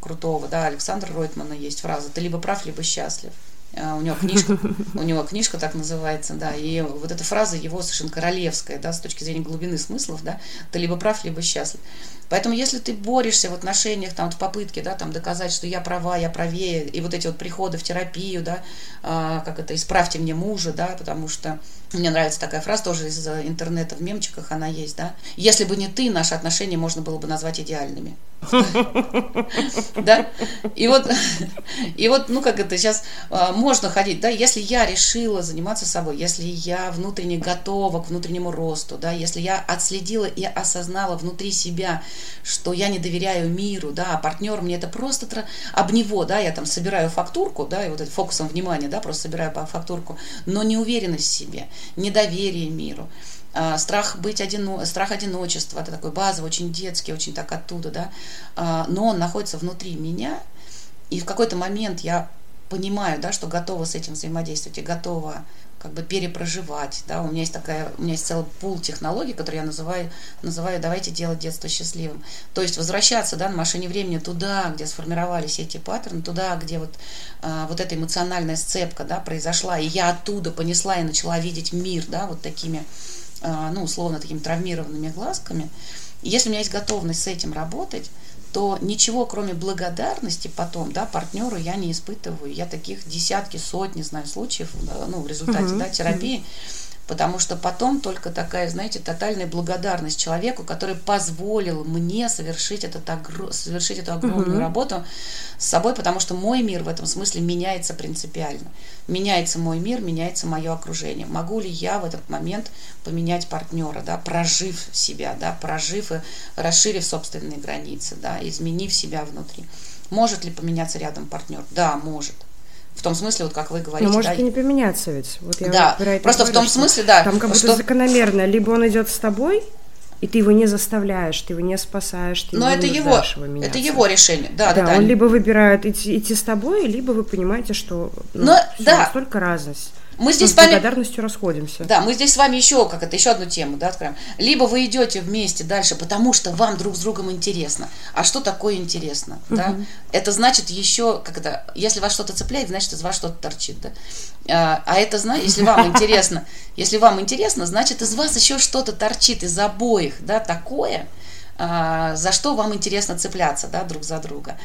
крутого, да, Александра Ройтмана есть фраза «ты либо прав, либо счастлив». А, у него книжка, у него книжка так называется, да, и вот эта фраза его совершенно королевская, да, с точки зрения глубины смыслов, да, ты либо прав, либо счастлив. Поэтому если ты борешься в отношениях, там, в попытке, да, там, доказать, что я права, я правее, и вот эти вот приходы в терапию, да, а, как это, исправьте мне мужа, да, потому что мне нравится такая фраза тоже из интернета в мемчиках она есть, да. Если бы не ты, наши отношения можно было бы назвать идеальными. Да? И вот, и вот, ну как это сейчас а, можно ходить, да, если я решила заниматься собой, если я внутренне готова к внутреннему росту, да, если я отследила и осознала внутри себя, что я не доверяю миру, да, а партнер мне это просто об него, да, я там собираю фактурку, да, и вот этим фокусом внимания, да, просто собираю фактурку, но не уверенность в себе, недоверие миру, а, страх быть одино, страх одиночества, это такой базовый, очень детский, очень так оттуда, да, а, но он находится внутри меня, и в какой-то момент я понимаю, да, что готова с этим взаимодействовать и готова как бы перепроживать, да, у меня есть такая, у меня есть целый пул технологий, которые я называю, называю «давайте делать детство счастливым». То есть возвращаться, да, на машине времени туда, где сформировались эти паттерны, туда, где вот, а, вот эта эмоциональная сцепка, да, произошла, и я оттуда понесла и начала видеть мир, да, вот такими а, ну, условно, такими травмированными глазками, и если у меня есть готовность с этим работать, то ничего, кроме благодарности потом, да, партнеру я не испытываю. Я таких десятки, сотни, знаю, случаев, ну, в результате, uh-huh. да, терапии. Uh-huh потому что потом только такая, знаете, тотальная благодарность человеку, который позволил мне совершить, этот огр... совершить эту огромную угу. работу с собой, потому что мой мир в этом смысле меняется принципиально. Меняется мой мир, меняется мое окружение. Могу ли я в этот момент поменять партнера, да, прожив себя, да, прожив и расширив собственные границы, да, изменив себя внутри. Может ли поменяться рядом партнер? Да, может. В том смысле, вот как вы говорите. Но может да, и не поменяться ведь. Вот я да, просто говорю, в том смысле, да. Там как будто что... закономерно. Либо он идет с тобой, и ты его не заставляешь, ты его не спасаешь, ты Но его это его, его это его решение, да, да. Да, он либо выбирает идти, идти с тобой, либо вы понимаете, что ну, Но, да. настолько разность. Мы здесь с вами... благодарностью расходимся. Да, мы здесь с вами еще, как это, еще одну тему, да, откроем. Либо вы идете вместе дальше, потому что вам друг с другом интересно. А что такое интересно, угу. да? Это значит еще, как это, если вас что-то цепляет, значит из вас что-то торчит, да? А, а это, значит, если вам интересно, если вам интересно, значит из вас еще что-то торчит из обоих, да, такое, а, за что вам интересно цепляться, да, друг за друга.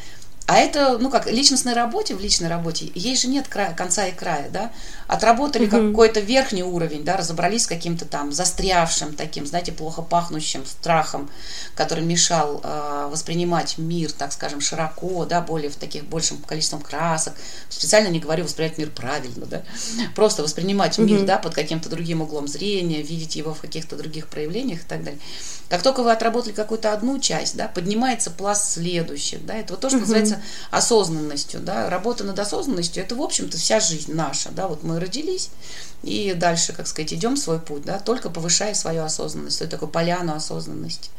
А это, ну как, личностной работе, в личной работе, ей же нет края, конца и края, да. Отработали угу. какой-то верхний уровень, да, разобрались с каким-то там застрявшим таким, знаете, плохо пахнущим страхом, который мешал э, воспринимать мир, так скажем, широко, да, более в таких большим количеством красок. Специально не говорю воспринимать мир правильно, да. Просто воспринимать угу. мир, да, под каким-то другим углом зрения, видеть его в каких-то других проявлениях и так далее. Как только вы отработали какую-то одну часть, да, поднимается пласт следующих, да, это вот то, что угу. называется осознанностью, да, работа над осознанностью, это, в общем-то, вся жизнь наша, да, вот мы родились, и дальше, как сказать, идем свой путь, да, только повышая свою осознанность, это такое поляну осознанности.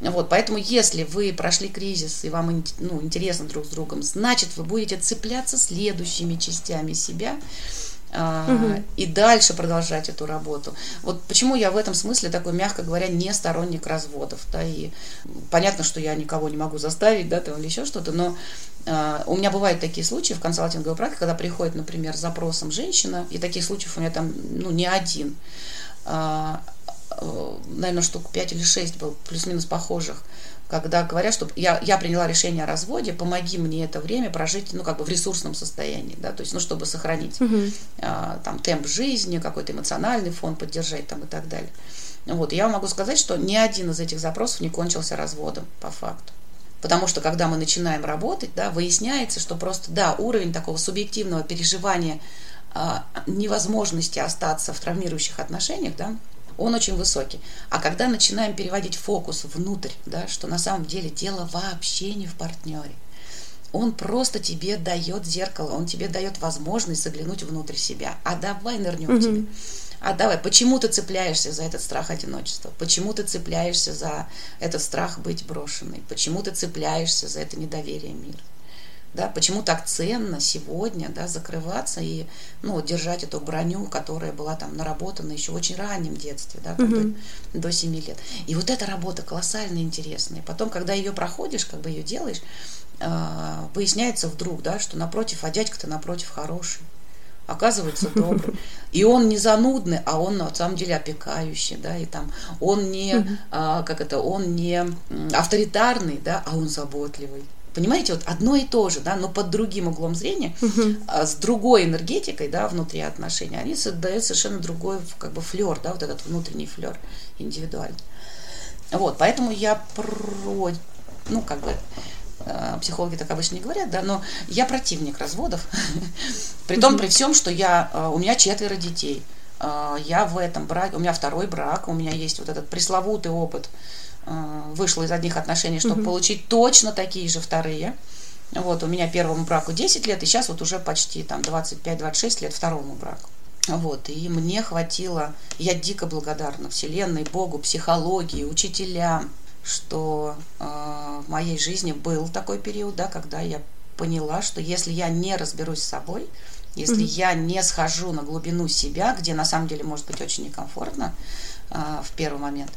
Вот, поэтому если вы прошли кризис и вам ну, интересно друг с другом, значит, вы будете цепляться следующими частями себя, угу. и дальше продолжать эту работу. Вот почему я в этом смысле такой, мягко говоря, не сторонник разводов. Да, и понятно, что я никого не могу заставить, да, там, или еще что-то, но а, у меня бывают такие случаи в консалтинговой практике, когда приходит, например, с запросом женщина, и таких случаев у меня там ну, не один, а, э, наверное, штук 5 или 6 был, плюс-минус похожих, когда говорят, что я, я приняла решение о разводе, помоги мне это время прожить, ну, как бы в ресурсном состоянии, да, то есть, ну, чтобы сохранить угу. а, там темп жизни, какой-то эмоциональный фон поддержать там и так далее. Вот, я могу сказать, что ни один из этих запросов не кончился разводом, по факту. Потому что, когда мы начинаем работать, да, выясняется, что просто, да, уровень такого субъективного переживания а, невозможности остаться в травмирующих отношениях, да, он очень высокий. А когда начинаем переводить фокус внутрь, да, что на самом деле дело вообще не в партнере, он просто тебе дает зеркало, он тебе дает возможность заглянуть внутрь себя. А давай нырнем угу. тебе. А давай, почему ты цепляешься за этот страх одиночества? Почему ты цепляешься за этот страх быть брошенной? Почему ты цепляешься за это недоверие мира? Да, почему так ценно сегодня, да, закрываться и, ну, держать эту броню, которая была там наработана еще в очень раннем детстве, да, там, угу. до, до 7 лет. И вот эта работа колоссально интересная. Потом, когда ее проходишь, как бы ее делаешь, э, выясняется вдруг, да, что напротив, а дядька-то напротив хороший оказывается добрый. И он не занудный, а он на самом деле опекающий, да, и там он не, а, как это, он не авторитарный, да, а он заботливый. Понимаете, вот одно и то же, да, но под другим углом зрения, uh с другой энергетикой, да, внутри отношений, они создают совершенно другой, как бы, флер, да, вот этот внутренний флер индивидуальный. Вот, поэтому я про, ну, как бы, э, психологи так обычно не говорят, да, но я противник разводов, при том, при всем, что я, э, у меня четверо детей, я в этом браке, у меня второй брак, у меня есть вот этот пресловутый опыт, вышла из одних отношений, чтобы угу. получить точно такие же вторые. Вот, у меня первому браку 10 лет, и сейчас вот уже почти там 25-26 лет второму браку. Вот, и мне хватило, я дико благодарна Вселенной, Богу, психологии, учителям, что э, в моей жизни был такой период, да, когда я поняла, что если я не разберусь с собой, если mm-hmm. я не схожу на глубину себя, где на самом деле может быть очень некомфортно э, в первый момент,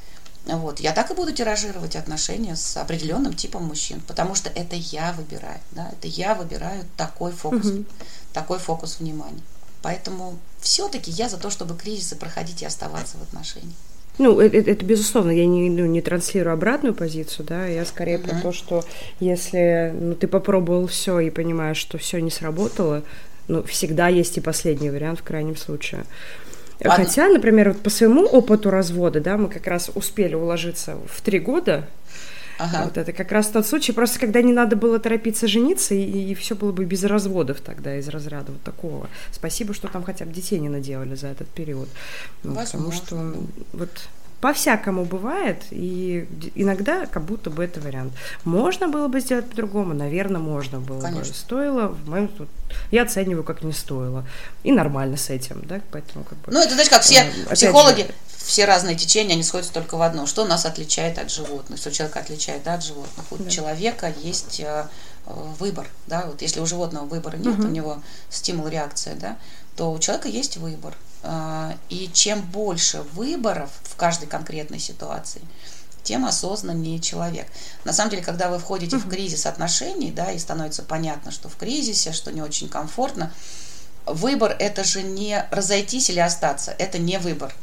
вот. Я так и буду тиражировать отношения с определенным типом мужчин, потому что это я выбираю, да, это я выбираю такой фокус, угу. такой фокус внимания. Поэтому все-таки я за то, чтобы кризисы проходить и оставаться в отношениях. Ну, это, это безусловно, я не, ну, не транслирую обратную позицию, да, я скорее uh-huh. про то, что если ну, ты попробовал все и понимаешь, что все не сработало, ну, всегда есть и последний вариант в крайнем случае. Ладно. Хотя, например, вот по своему опыту развода, да, мы как раз успели уложиться в три года. Ага. Вот это как раз тот случай, просто когда не надо было торопиться жениться, и, и все было бы без разводов тогда, из разряда вот такого. Спасибо, что там хотя бы детей не наделали за этот период. Ну, потому что вот по-всякому бывает, и иногда как будто бы это вариант. Можно было бы сделать по-другому, наверное, можно было Конечно. бы. Стоило, в моем тут я оцениваю, как не стоило. И нормально с этим, да, поэтому как бы... Ну, это, знаешь, как все э, психологи, же, все разные течения, они сходятся только в одном. Что нас отличает от животных? Что человека отличает да, от животных? У да. человека есть э, выбор, да, вот если у животного выбора нет, угу. у него стимул, реакция, да, то у человека есть выбор. И чем больше выборов в каждой конкретной ситуации, тем осознаннее человек. На самом деле, когда вы входите в кризис отношений, да, и становится понятно, что в кризисе, что не очень комфортно, выбор это же не разойтись или остаться, это не выбор.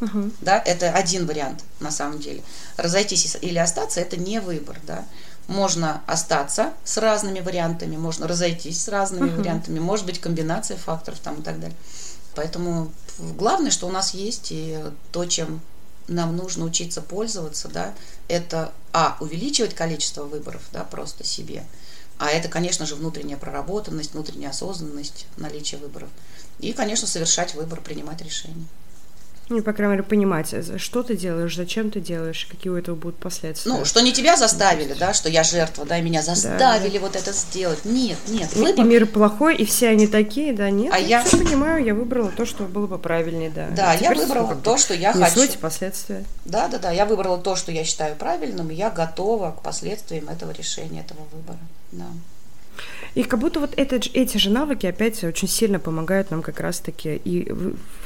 Uh-huh. Да, это один вариант на самом деле. Разойтись или остаться это не выбор, да. можно остаться с разными вариантами, можно разойтись с разными uh-huh. вариантами, может быть комбинация факторов там и так далее. Поэтому главное, что у нас есть, и то, чем нам нужно учиться пользоваться, да, это, а, увеличивать количество выборов, да, просто себе, а это, конечно же, внутренняя проработанность, внутренняя осознанность, наличие выборов. И, конечно, совершать выбор, принимать решения. Ну, по крайней мере, понимать, э, что ты делаешь, зачем ты делаешь, какие у этого будут последствия. Ну, что не тебя заставили, да, что я жертва, да, и меня заставили да. вот это сделать. Нет, нет. Выбор... И мир плохой, и все они такие, да, нет. А я, я понимаю, я выбрала то, что было бы правильнее, да. Да, я выбрала то, что я хочу. эти последствия. Да, да, да, я выбрала то, что я считаю правильным, и я готова к последствиям этого решения, этого выбора. Да. И как будто вот это, эти же навыки опять очень сильно помогают нам как раз-таки и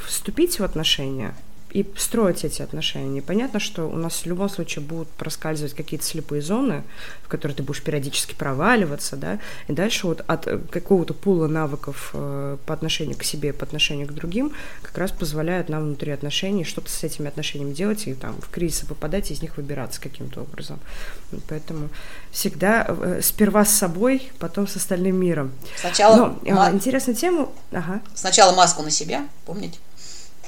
вступить в отношения, и строить эти отношения. Понятно, что у нас в любом случае будут проскальзывать какие-то слепые зоны, в которые ты будешь периодически проваливаться, да, и дальше вот от какого-то пула навыков э, по отношению к себе, по отношению к другим, как раз позволяют нам внутри отношений что-то с этими отношениями делать и там в кризисы попадать и из них выбираться каким-то образом. Поэтому всегда э, сперва с собой, потом с остальным миром. Сначала... Но, ма... интересную тему... Ага. Сначала маску на себя, помните?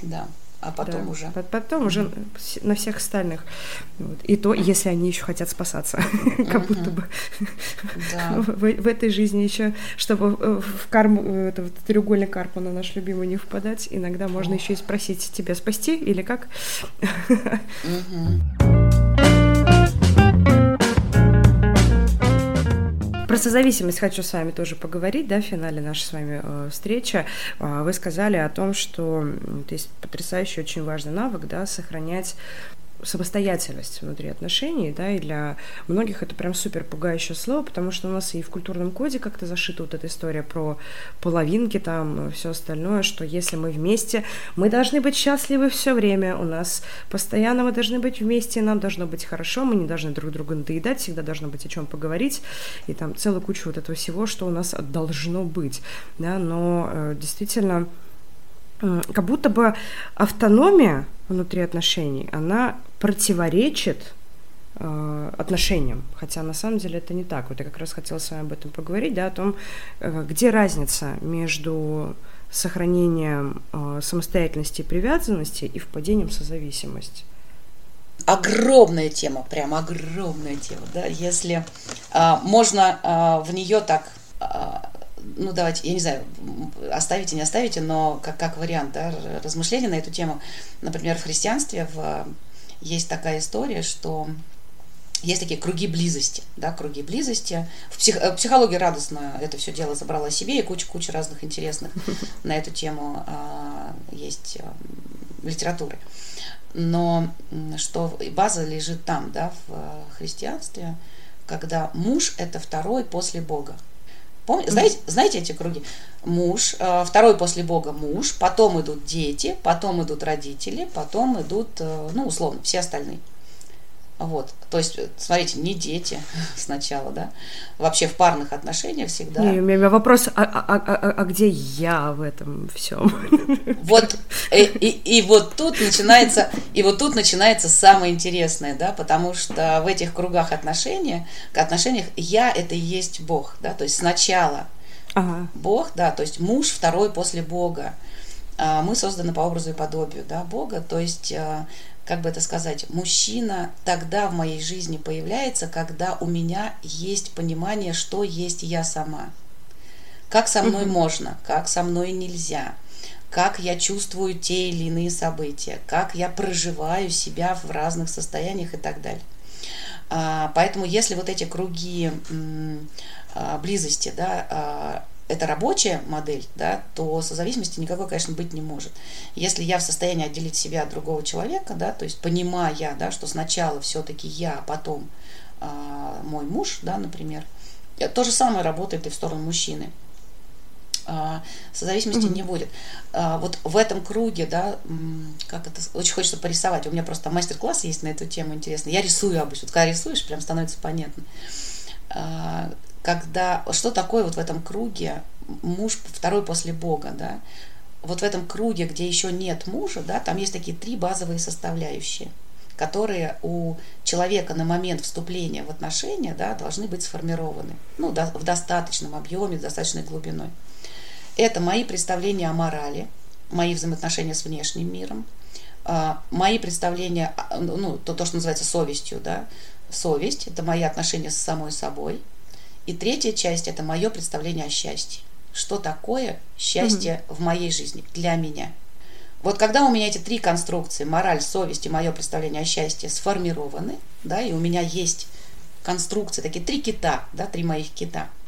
Да а потом да, уже. Потом уже на всех остальных. Вот. И то, если они еще хотят спасаться, как будто бы в, этой жизни еще, чтобы в карму, это вот треугольник Карпмана наш любимый не впадать, иногда можно еще и спросить тебя спасти или как. Созависимость хочу с вами тоже поговорить, да, в финале нашей с вами э, встречи. Э, вы сказали о том, что то есть потрясающий, очень важный навык, да, сохранять самостоятельность внутри отношений, да, и для многих это прям супер пугающее слово, потому что у нас и в культурном коде как-то зашита вот эта история про половинки, там, все остальное, что если мы вместе, мы должны быть счастливы все время, у нас постоянно мы должны быть вместе, нам должно быть хорошо, мы не должны друг друга надоедать, всегда должно быть о чем поговорить, и там целая куча вот этого всего, что у нас должно быть, да, но э, действительно как будто бы автономия внутри отношений, она противоречит э, отношениям, хотя на самом деле это не так. Вот я как раз хотела с вами об этом поговорить, да, о том, э, где разница между сохранением э, самостоятельности и привязанности и впадением в созависимость. Огромная тема, прям огромная тема, да, если э, можно э, в нее так ну, давайте, я не знаю, оставите, не оставите, но как, как вариант да, размышления на эту тему. Например, в христианстве в, есть такая история, что есть такие круги близости, да, круги близости. В псих, э, психологии радостно это все дело забрала себе, и куча-куча разных интересных на эту тему а, есть а, литературы. Но что база лежит там, да, в христианстве, когда муж – это второй после Бога. Помните, знаете, знаете эти круги? Муж, э, второй после Бога муж, потом идут дети, потом идут родители, потом идут, э, ну, условно, все остальные. Вот, то есть, смотрите, не дети сначала, да, вообще в парных отношениях всегда. Не, у меня вопрос, а, а, а, а, а где я в этом всем? Вот, и, и, и вот тут начинается, и вот тут начинается самое интересное, да, потому что в этих кругах отношений, к отношениях я это и есть Бог, да, то есть сначала ага. Бог, да, то есть муж второй после Бога. А, мы созданы по образу и подобию, да, Бога, то есть а, как бы это сказать, мужчина тогда в моей жизни появляется, когда у меня есть понимание, что есть я сама. Как со мной можно, как со мной нельзя, как я чувствую те или иные события, как я проживаю себя в разных состояниях и так далее. А, поэтому если вот эти круги а, близости, да, а, это рабочая модель, да, то созависимости никакой, конечно, быть не может. Если я в состоянии отделить себя от другого человека, да, то есть понимая, да, что сначала все-таки я, а потом э, мой муж, да, например, то же самое работает и в сторону мужчины. Э, созависимости mm-hmm. не будет. Э, вот в этом круге, да, как это, очень хочется порисовать. У меня просто мастер-класс есть на эту тему интересный. Я рисую обычно. Вот когда рисуешь, прям становится понятно когда что такое вот в этом круге муж второй после Бога, да, вот в этом круге, где еще нет мужа, да, там есть такие три базовые составляющие. которые у человека на момент вступления в отношения да, должны быть сформированы ну, до, в достаточном объеме, в достаточной глубиной. Это мои представления о морали, мои взаимоотношения с внешним миром, а, мои представления, а, ну, то, то, что называется совестью, да, совесть, это мои отношения с самой собой. И третья часть – это мое представление о счастье. Что такое счастье угу. в моей жизни для меня? Вот когда у меня эти три конструкции, мораль, совесть и мое представление о счастье сформированы, да, и у меня есть конструкции, такие три кита, да, три моих кита –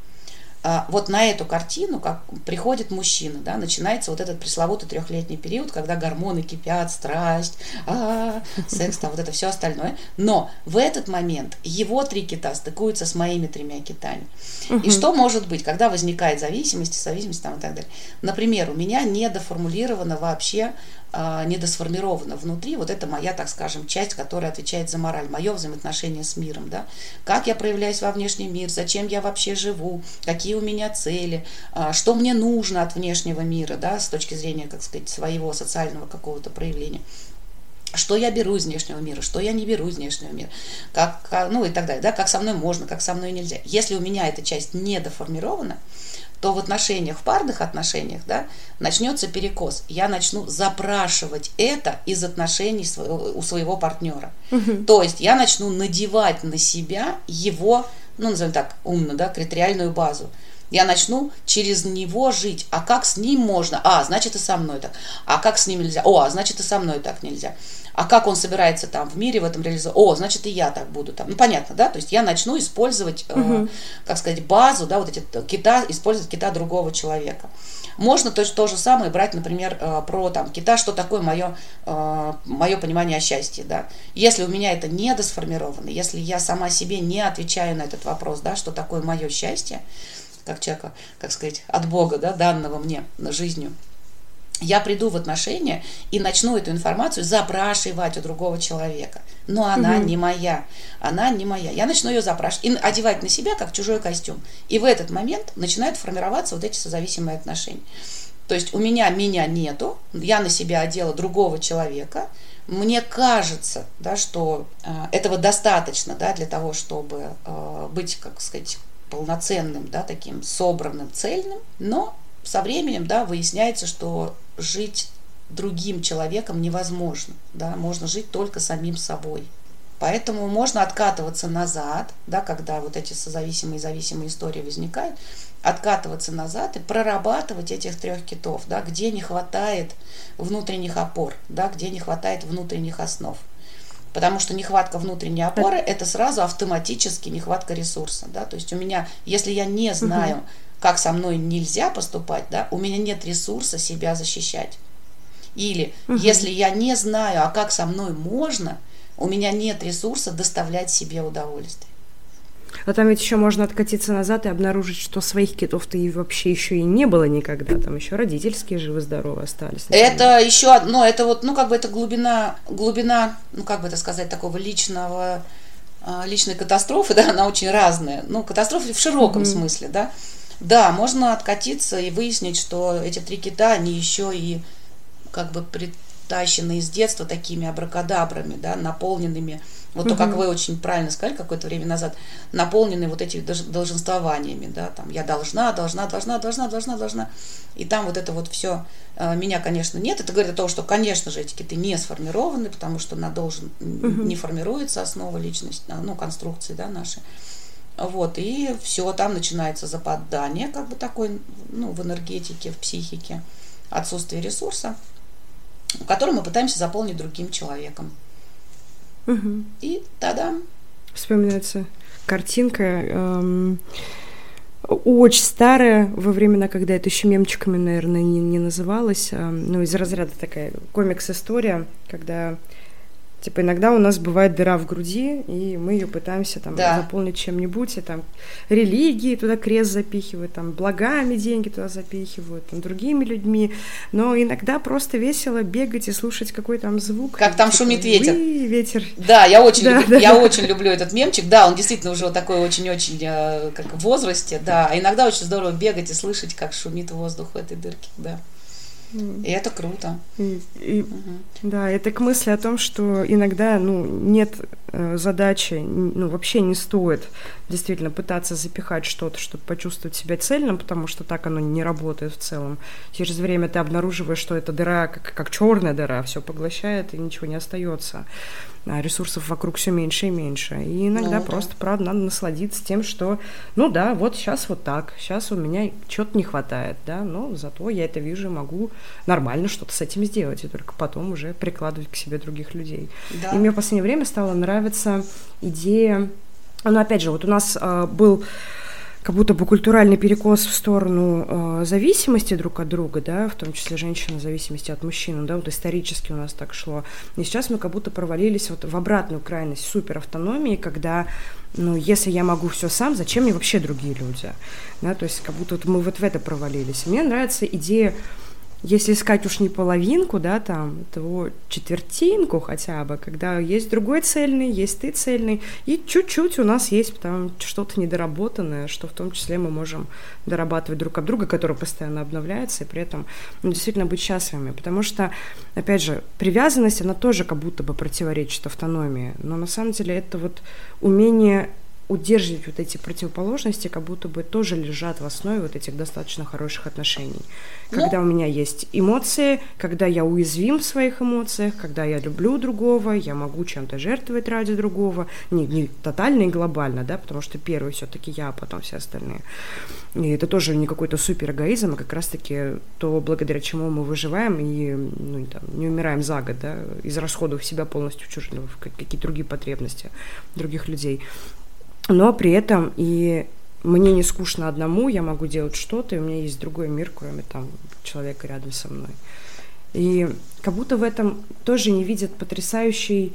вот на эту картину, как приходит мужчина, да, начинается вот этот пресловутый трехлетний период, когда гормоны кипят, страсть, а, секс, там вот это все остальное. Но в этот момент его три кита стыкуются с моими тремя китами. И что может быть, когда возникает зависимость, зависимость там и так далее. Например, у меня недоформулировано вообще а, недосформирована внутри, вот это моя, так скажем, часть, которая отвечает за мораль, мое взаимоотношение с миром, да, как я проявляюсь во внешний мир, зачем я вообще живу, какие у меня цели, а, что мне нужно от внешнего мира, да, с точки зрения, как сказать, своего социального какого-то проявления. Что я беру из внешнего мира, что я не беру из внешнего мира, как, ну и так далее, да, как со мной можно, как со мной нельзя. Если у меня эта часть недоформирована, то в отношениях, в парных отношениях, да, начнется перекос. Я начну запрашивать это из отношений своего, у своего партнера. Угу. То есть я начну надевать на себя его, ну, назовем так, умно, да, критериальную базу. Я начну через него жить. А как с ним можно? А, значит, и со мной так. А как с ним нельзя? О, а значит, и со мной так нельзя а как он собирается там в мире в этом реализовать, о, значит, и я так буду там. Ну, понятно, да, то есть я начну использовать, угу. э, как сказать, базу, да, вот эти кита, использовать кита другого человека. Можно то, то же самое брать, например, э, про там кита, что такое мое, э, мое понимание о счастье, да. Если у меня это не досформировано, если я сама себе не отвечаю на этот вопрос, да, что такое мое счастье, как человека, как сказать, от Бога, да, данного мне жизнью, я приду в отношения и начну эту информацию запрашивать у другого человека. Но она угу. не моя. Она не моя. Я начну ее запрашивать и одевать на себя как чужой костюм. И в этот момент начинают формироваться вот эти созависимые отношения. То есть у меня меня нету, я на себя одела другого человека. Мне кажется, да, что э, этого достаточно да, для того, чтобы э, быть, как сказать, полноценным, да, таким собранным, цельным, но со временем, да, выясняется, что жить другим человеком невозможно, да, можно жить только самим собой. Поэтому можно откатываться назад, да, когда вот эти созависимые и зависимые истории возникают, откатываться назад и прорабатывать этих трех китов, да, где не хватает внутренних опор, да, где не хватает внутренних основ. Потому что нехватка внутренней опоры – это сразу автоматически нехватка ресурса. Да? То есть у меня, если я не знаю, угу как со мной нельзя поступать, да, у меня нет ресурса себя защищать. Или угу. если я не знаю, а как со мной можно, у меня нет ресурса доставлять себе удовольствие. А там ведь еще можно откатиться назад и обнаружить, что своих китов-то и вообще еще и не было никогда. Там еще родительские живы-здоровы остались. Например. Это еще одно, это вот, ну, как бы это глубина, глубина, ну, как бы это сказать, такого личного, а, личной катастрофы, да, она очень разная. Ну, катастрофы в широком mm-hmm. смысле, да. Да, можно откатиться и выяснить, что эти три кита, они еще и как бы притащены из детства такими абракадабрами, да, наполненными, вот то, как вы очень правильно сказали какое-то время назад, наполнены вот этими долженствованиями, да, там, я должна, должна, должна, должна, должна, должна, и там вот это вот все, э, меня, конечно, нет, это говорит о том, что, конечно же, эти киты не сформированы, потому что на должен, не формируется основа личности, ну, конструкции, да, наши, вот, и все, там начинается западание, как бы такой, ну, в энергетике, в психике, отсутствие ресурса, который мы пытаемся заполнить другим человеком. Угу. И тогда Вспоминается картинка, эм, очень старая, во времена, когда это еще мемчиками, наверное, не, не называлось, эм, ну, из разряда такая комикс-история, когда Типа иногда у нас бывает дыра в груди, и мы ее пытаемся там да. заполнить чем-нибудь, и там религии туда крест запихивают, там благами деньги туда запихивают, там другими людьми, но иногда просто весело бегать и слушать какой там звук. Как там типа, шумит ветер. ветер. Да, я очень, да, люблю, да. я очень люблю этот мемчик, да, он действительно уже такой очень-очень э, как в возрасте, да, а иногда очень здорово бегать и слышать, как шумит воздух в этой дырке, да. И это круто. И, и, угу. Да, это к мысли о том, что иногда ну, нет э, задачи, ну, вообще не стоит действительно пытаться запихать что-то, чтобы почувствовать себя цельным, потому что так оно не работает в целом. Через время ты обнаруживаешь, что эта дыра, как, как черная дыра, все поглощает и ничего не остается ресурсов вокруг все меньше и меньше. И иногда ну, просто, да. правда, надо насладиться тем, что, ну да, вот сейчас вот так, сейчас у меня чего-то не хватает, да, но зато я это вижу и могу нормально что-то с этим сделать, и только потом уже прикладывать к себе других людей. Да. И мне в последнее время стала нравиться идея, ну, опять же, вот у нас э, был как будто бы культуральный перекос в сторону э, зависимости друг от друга, да, в том числе женщины в зависимости от мужчин, да, вот исторически у нас так шло. И сейчас мы как будто провалились вот в обратную крайность суперавтономии, когда, ну, если я могу все сам, зачем мне вообще другие люди, да, то есть как будто вот мы вот в это провалились. Мне нравится идея если искать уж не половинку, да, там, то четвертинку хотя бы, когда есть другой цельный, есть ты цельный, и чуть-чуть у нас есть там что-то недоработанное, что в том числе мы можем дорабатывать друг об друга, которое постоянно обновляется, и при этом ну, действительно быть счастливыми. Потому что, опять же, привязанность, она тоже как будто бы противоречит автономии, но на самом деле это вот умение удерживать вот эти противоположности, как будто бы тоже лежат в основе вот этих достаточно хороших отношений. Ну, когда у меня есть эмоции, когда я уязвим в своих эмоциях, когда я люблю другого, я могу чем-то жертвовать ради другого, не, не тотально и глобально, да, потому что первый все-таки я, а потом все остальные. И это тоже не какой-то супер эгоизм, а как раз-таки то, благодаря чему мы выживаем и ну, там, не умираем за год, да, из расходов себя полностью в чужие, в какие-то другие потребности других людей но при этом и мне не скучно одному, я могу делать что-то, и у меня есть другой мир, кроме там человека рядом со мной. И как будто в этом тоже не видят потрясающей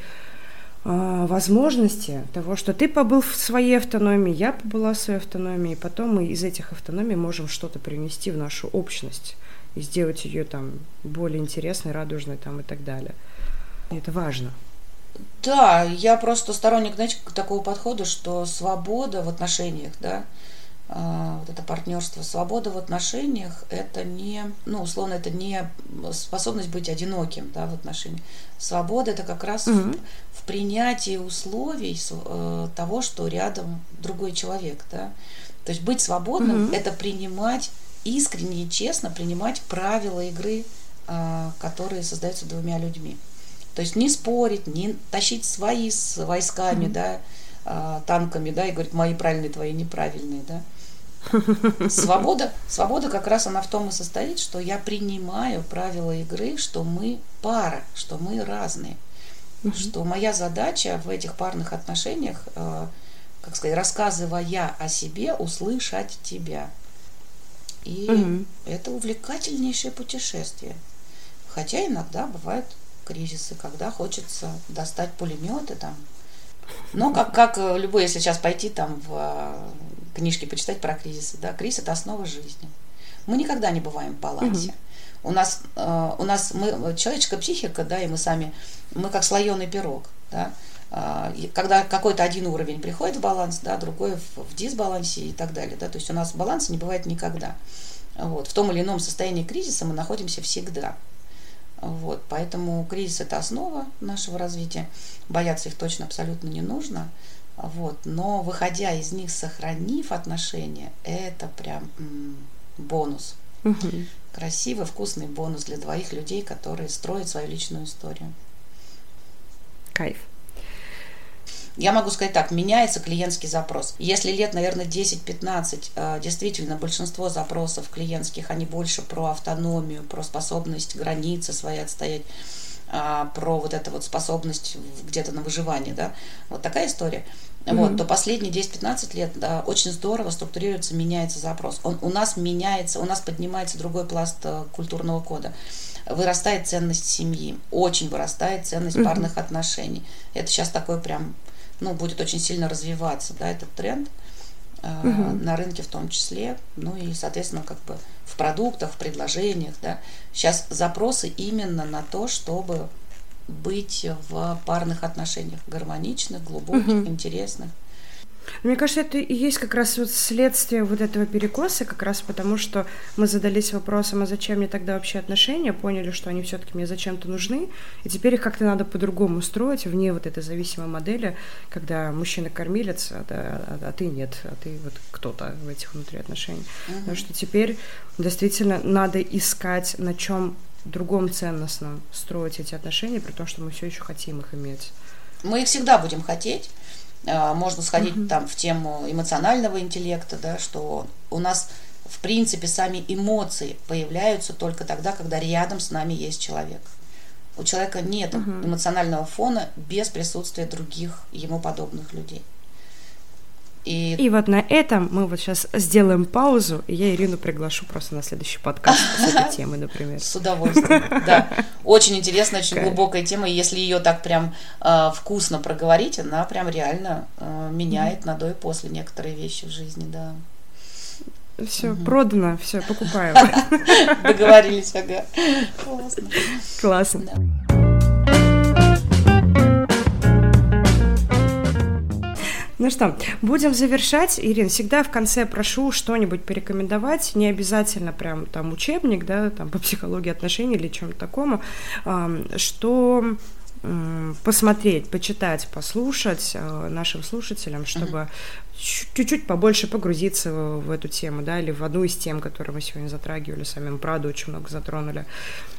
э, возможности того, что ты побыл в своей автономии, я побыла в своей автономии, и потом мы из этих автономий можем что-то принести в нашу общность и сделать ее там более интересной, радужной там и так далее. И это важно. Да, я просто сторонник, знаете, такого подхода, что свобода в отношениях, да, а, вот это партнерство, свобода в отношениях, это не, ну, условно, это не способность быть одиноким, да, в отношениях. Свобода это как раз угу. в, в принятии условий э, того, что рядом другой человек, да. То есть быть свободным угу. это принимать искренне и честно принимать правила игры, э, которые создаются двумя людьми. То есть не спорить, не тащить свои с войсками, mm-hmm. да, а, танками, да, и говорить, мои правильные, твои неправильные, да. Свобода, свобода как раз она в том и состоит, что я принимаю правила игры, что мы пара, что мы разные. Mm-hmm. Что моя задача в этих парных отношениях, э, как сказать, рассказывая о себе, услышать тебя. И mm-hmm. это увлекательнейшее путешествие. Хотя иногда бывают кризисы, когда хочется достать пулеметы там. Но как, как э, любой, если сейчас пойти там в э, книжки почитать про кризисы, да, кризис это основа жизни. Мы никогда не бываем в балансе. Угу. У нас, э, у нас мы, человеческая психика, да, и мы сами, мы как слоеный пирог, да, когда какой-то один уровень приходит в баланс, да, другой в, в дисбалансе и так далее, да, то есть у нас баланса не бывает никогда. Вот. В том или ином состоянии кризиса мы находимся всегда. Вот, поэтому кризис – это основа нашего развития. Бояться их точно абсолютно не нужно. Вот, но выходя из них, сохранив отношения, это прям м- бонус. Угу. Красивый, вкусный бонус для двоих людей, которые строят свою личную историю. Кайф. Я могу сказать так, меняется клиентский запрос. Если лет, наверное, 10-15, э, действительно большинство запросов клиентских, они больше про автономию, про способность границы свои отстоять, а, про вот эту вот способность где-то на выживание, да, вот такая история. Mm-hmm. Вот, то последние 10-15 лет да, очень здорово структурируется, меняется запрос. Он у нас меняется, у нас поднимается другой пласт э, культурного кода. Вырастает ценность семьи, очень вырастает ценность mm-hmm. парных отношений. Это сейчас такой прям ну, будет очень сильно развиваться, да, этот тренд угу. на рынке в том числе, ну и, соответственно, как бы в продуктах, в предложениях, да. Сейчас запросы именно на то, чтобы быть в парных отношениях, гармоничных, глубоких, угу. интересных. Мне кажется, это и есть как раз вот следствие вот этого перекоса, как раз потому, что мы задались вопросом, а зачем мне тогда вообще отношения, поняли, что они все-таки мне зачем-то нужны, и теперь их как-то надо по-другому строить, вне вот этой зависимой модели, когда мужчина кормилец, а, а, а ты нет, а ты вот кто-то в этих внутри отношений. Угу. Потому что теперь действительно надо искать, на чем другом ценностном строить эти отношения, при том, что мы все еще хотим их иметь. Мы их всегда будем хотеть, можно сходить mm-hmm. там в тему эмоционального интеллекта, да, что у нас в принципе сами эмоции появляются только тогда, когда рядом с нами есть человек. У человека нет mm-hmm. эмоционального фона без присутствия других ему подобных людей. И... и вот на этом мы вот сейчас сделаем паузу, и я Ирину приглашу просто на следующий подкаст с этой темой, например. С удовольствием, да. Очень интересная, очень глубокая тема, и если ее так прям э, вкусно проговорить, она прям реально э, меняет на до и после некоторые вещи в жизни, да. Все, угу. продано, все, покупаем. Договорились, ага. Классно. Классно. Да. Ну что, будем завершать. Ирин, всегда в конце прошу что-нибудь порекомендовать, не обязательно прям там учебник, да, там по психологии отношений или чем-то такому, что посмотреть, почитать, послушать э, нашим слушателям, чтобы чуть-чуть побольше погрузиться в эту тему, да, или в одну из тем, которые мы сегодня затрагивали, самим Праду очень много затронули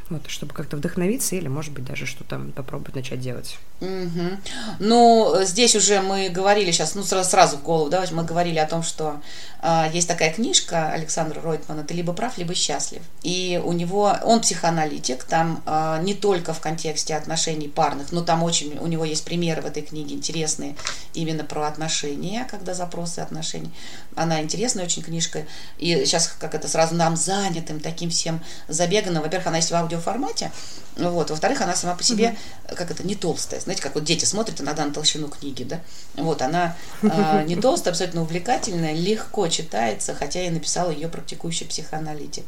вот, чтобы как-то вдохновиться или, может быть, даже что-то попробовать начать делать. Угу. Ну, здесь уже мы говорили сейчас, ну, сразу, сразу в голову, да, мы говорили о том, что э, есть такая книжка Александра Ройтмана «Ты либо прав, либо счастлив». И у него, он психоаналитик, там э, не только в контексте отношений парных, но там очень, у него есть примеры в этой книге интересные именно про отношения, когда запросы отношений. Она интересная очень книжка, и сейчас как это сразу нам занятым таким всем забеганным, во-первых, она есть в аудио формате, вот. Во-вторых, она сама по себе, mm-hmm. как это, не толстая. Знаете, как вот дети смотрят иногда на толщину книги, да? Вот, она э, не толстая, абсолютно увлекательная, легко читается, хотя я написала ее практикующий психоаналитик.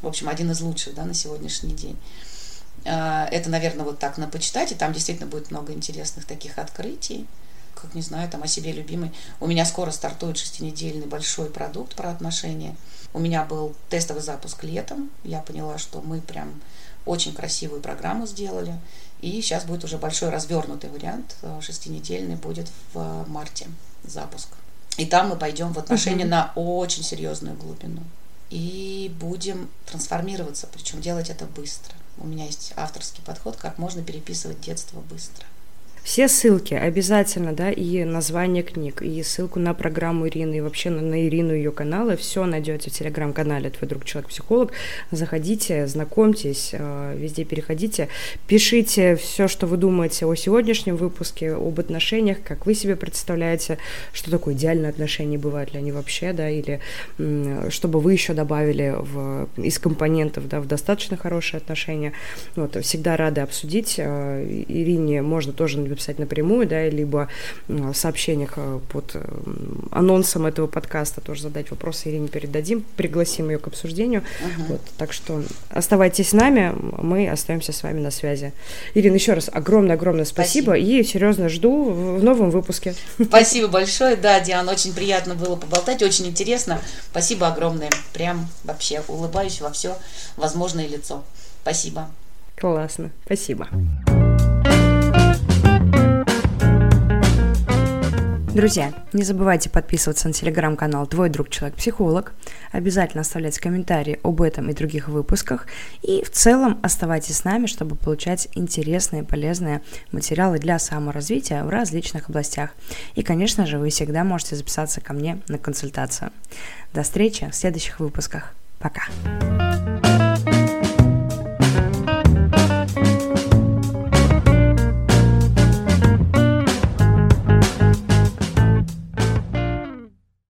В общем, один из лучших, да, на сегодняшний день. Э, это, наверное, вот так на почитать, и там действительно будет много интересных таких открытий как не знаю, там о себе любимой. У меня скоро стартует шестинедельный большой продукт про отношения. У меня был тестовый запуск летом. Я поняла, что мы прям очень красивую программу сделали. И сейчас будет уже большой развернутый вариант, э, шестинедельный будет в марте запуск. И там мы пойдем в отношения угу. на очень серьезную глубину. И будем трансформироваться, причем делать это быстро. У меня есть авторский подход, как можно переписывать детство быстро. Все ссылки обязательно, да, и название книг, и ссылку на программу Ирины, и вообще на, на Ирину ее каналы, все найдете в телеграм-канале «Твой друг человек-психолог». Заходите, знакомьтесь, э, везде переходите, пишите все, что вы думаете о сегодняшнем выпуске, об отношениях, как вы себе представляете, что такое идеальные отношения, бывают ли они вообще, да, или чтобы вы еще добавили в, из компонентов, да, в достаточно хорошие отношения. Вот, всегда рады обсудить. Э, Ирине можно тоже написать напрямую, да, либо в сообщениях э, под э, анонсом этого подкаста тоже задать вопросы Ирине передадим, пригласим ее к обсуждению. Uh-huh. Вот, так что оставайтесь с нами, мы остаемся с вами на связи. Ирина, еще раз огромное-огромное спасибо, спасибо и серьезно жду в новом выпуске. Спасибо большое, да, Диана, очень приятно было поболтать, очень интересно. Спасибо огромное, прям вообще улыбаюсь во все возможное лицо. Спасибо. Классно, спасибо. Друзья, не забывайте подписываться на телеграм-канал «Твой друг человек-психолог», обязательно оставлять комментарии об этом и других выпусках, и в целом оставайтесь с нами, чтобы получать интересные, полезные материалы для саморазвития в различных областях. И, конечно же, вы всегда можете записаться ко мне на консультацию. До встречи в следующих выпусках. Пока!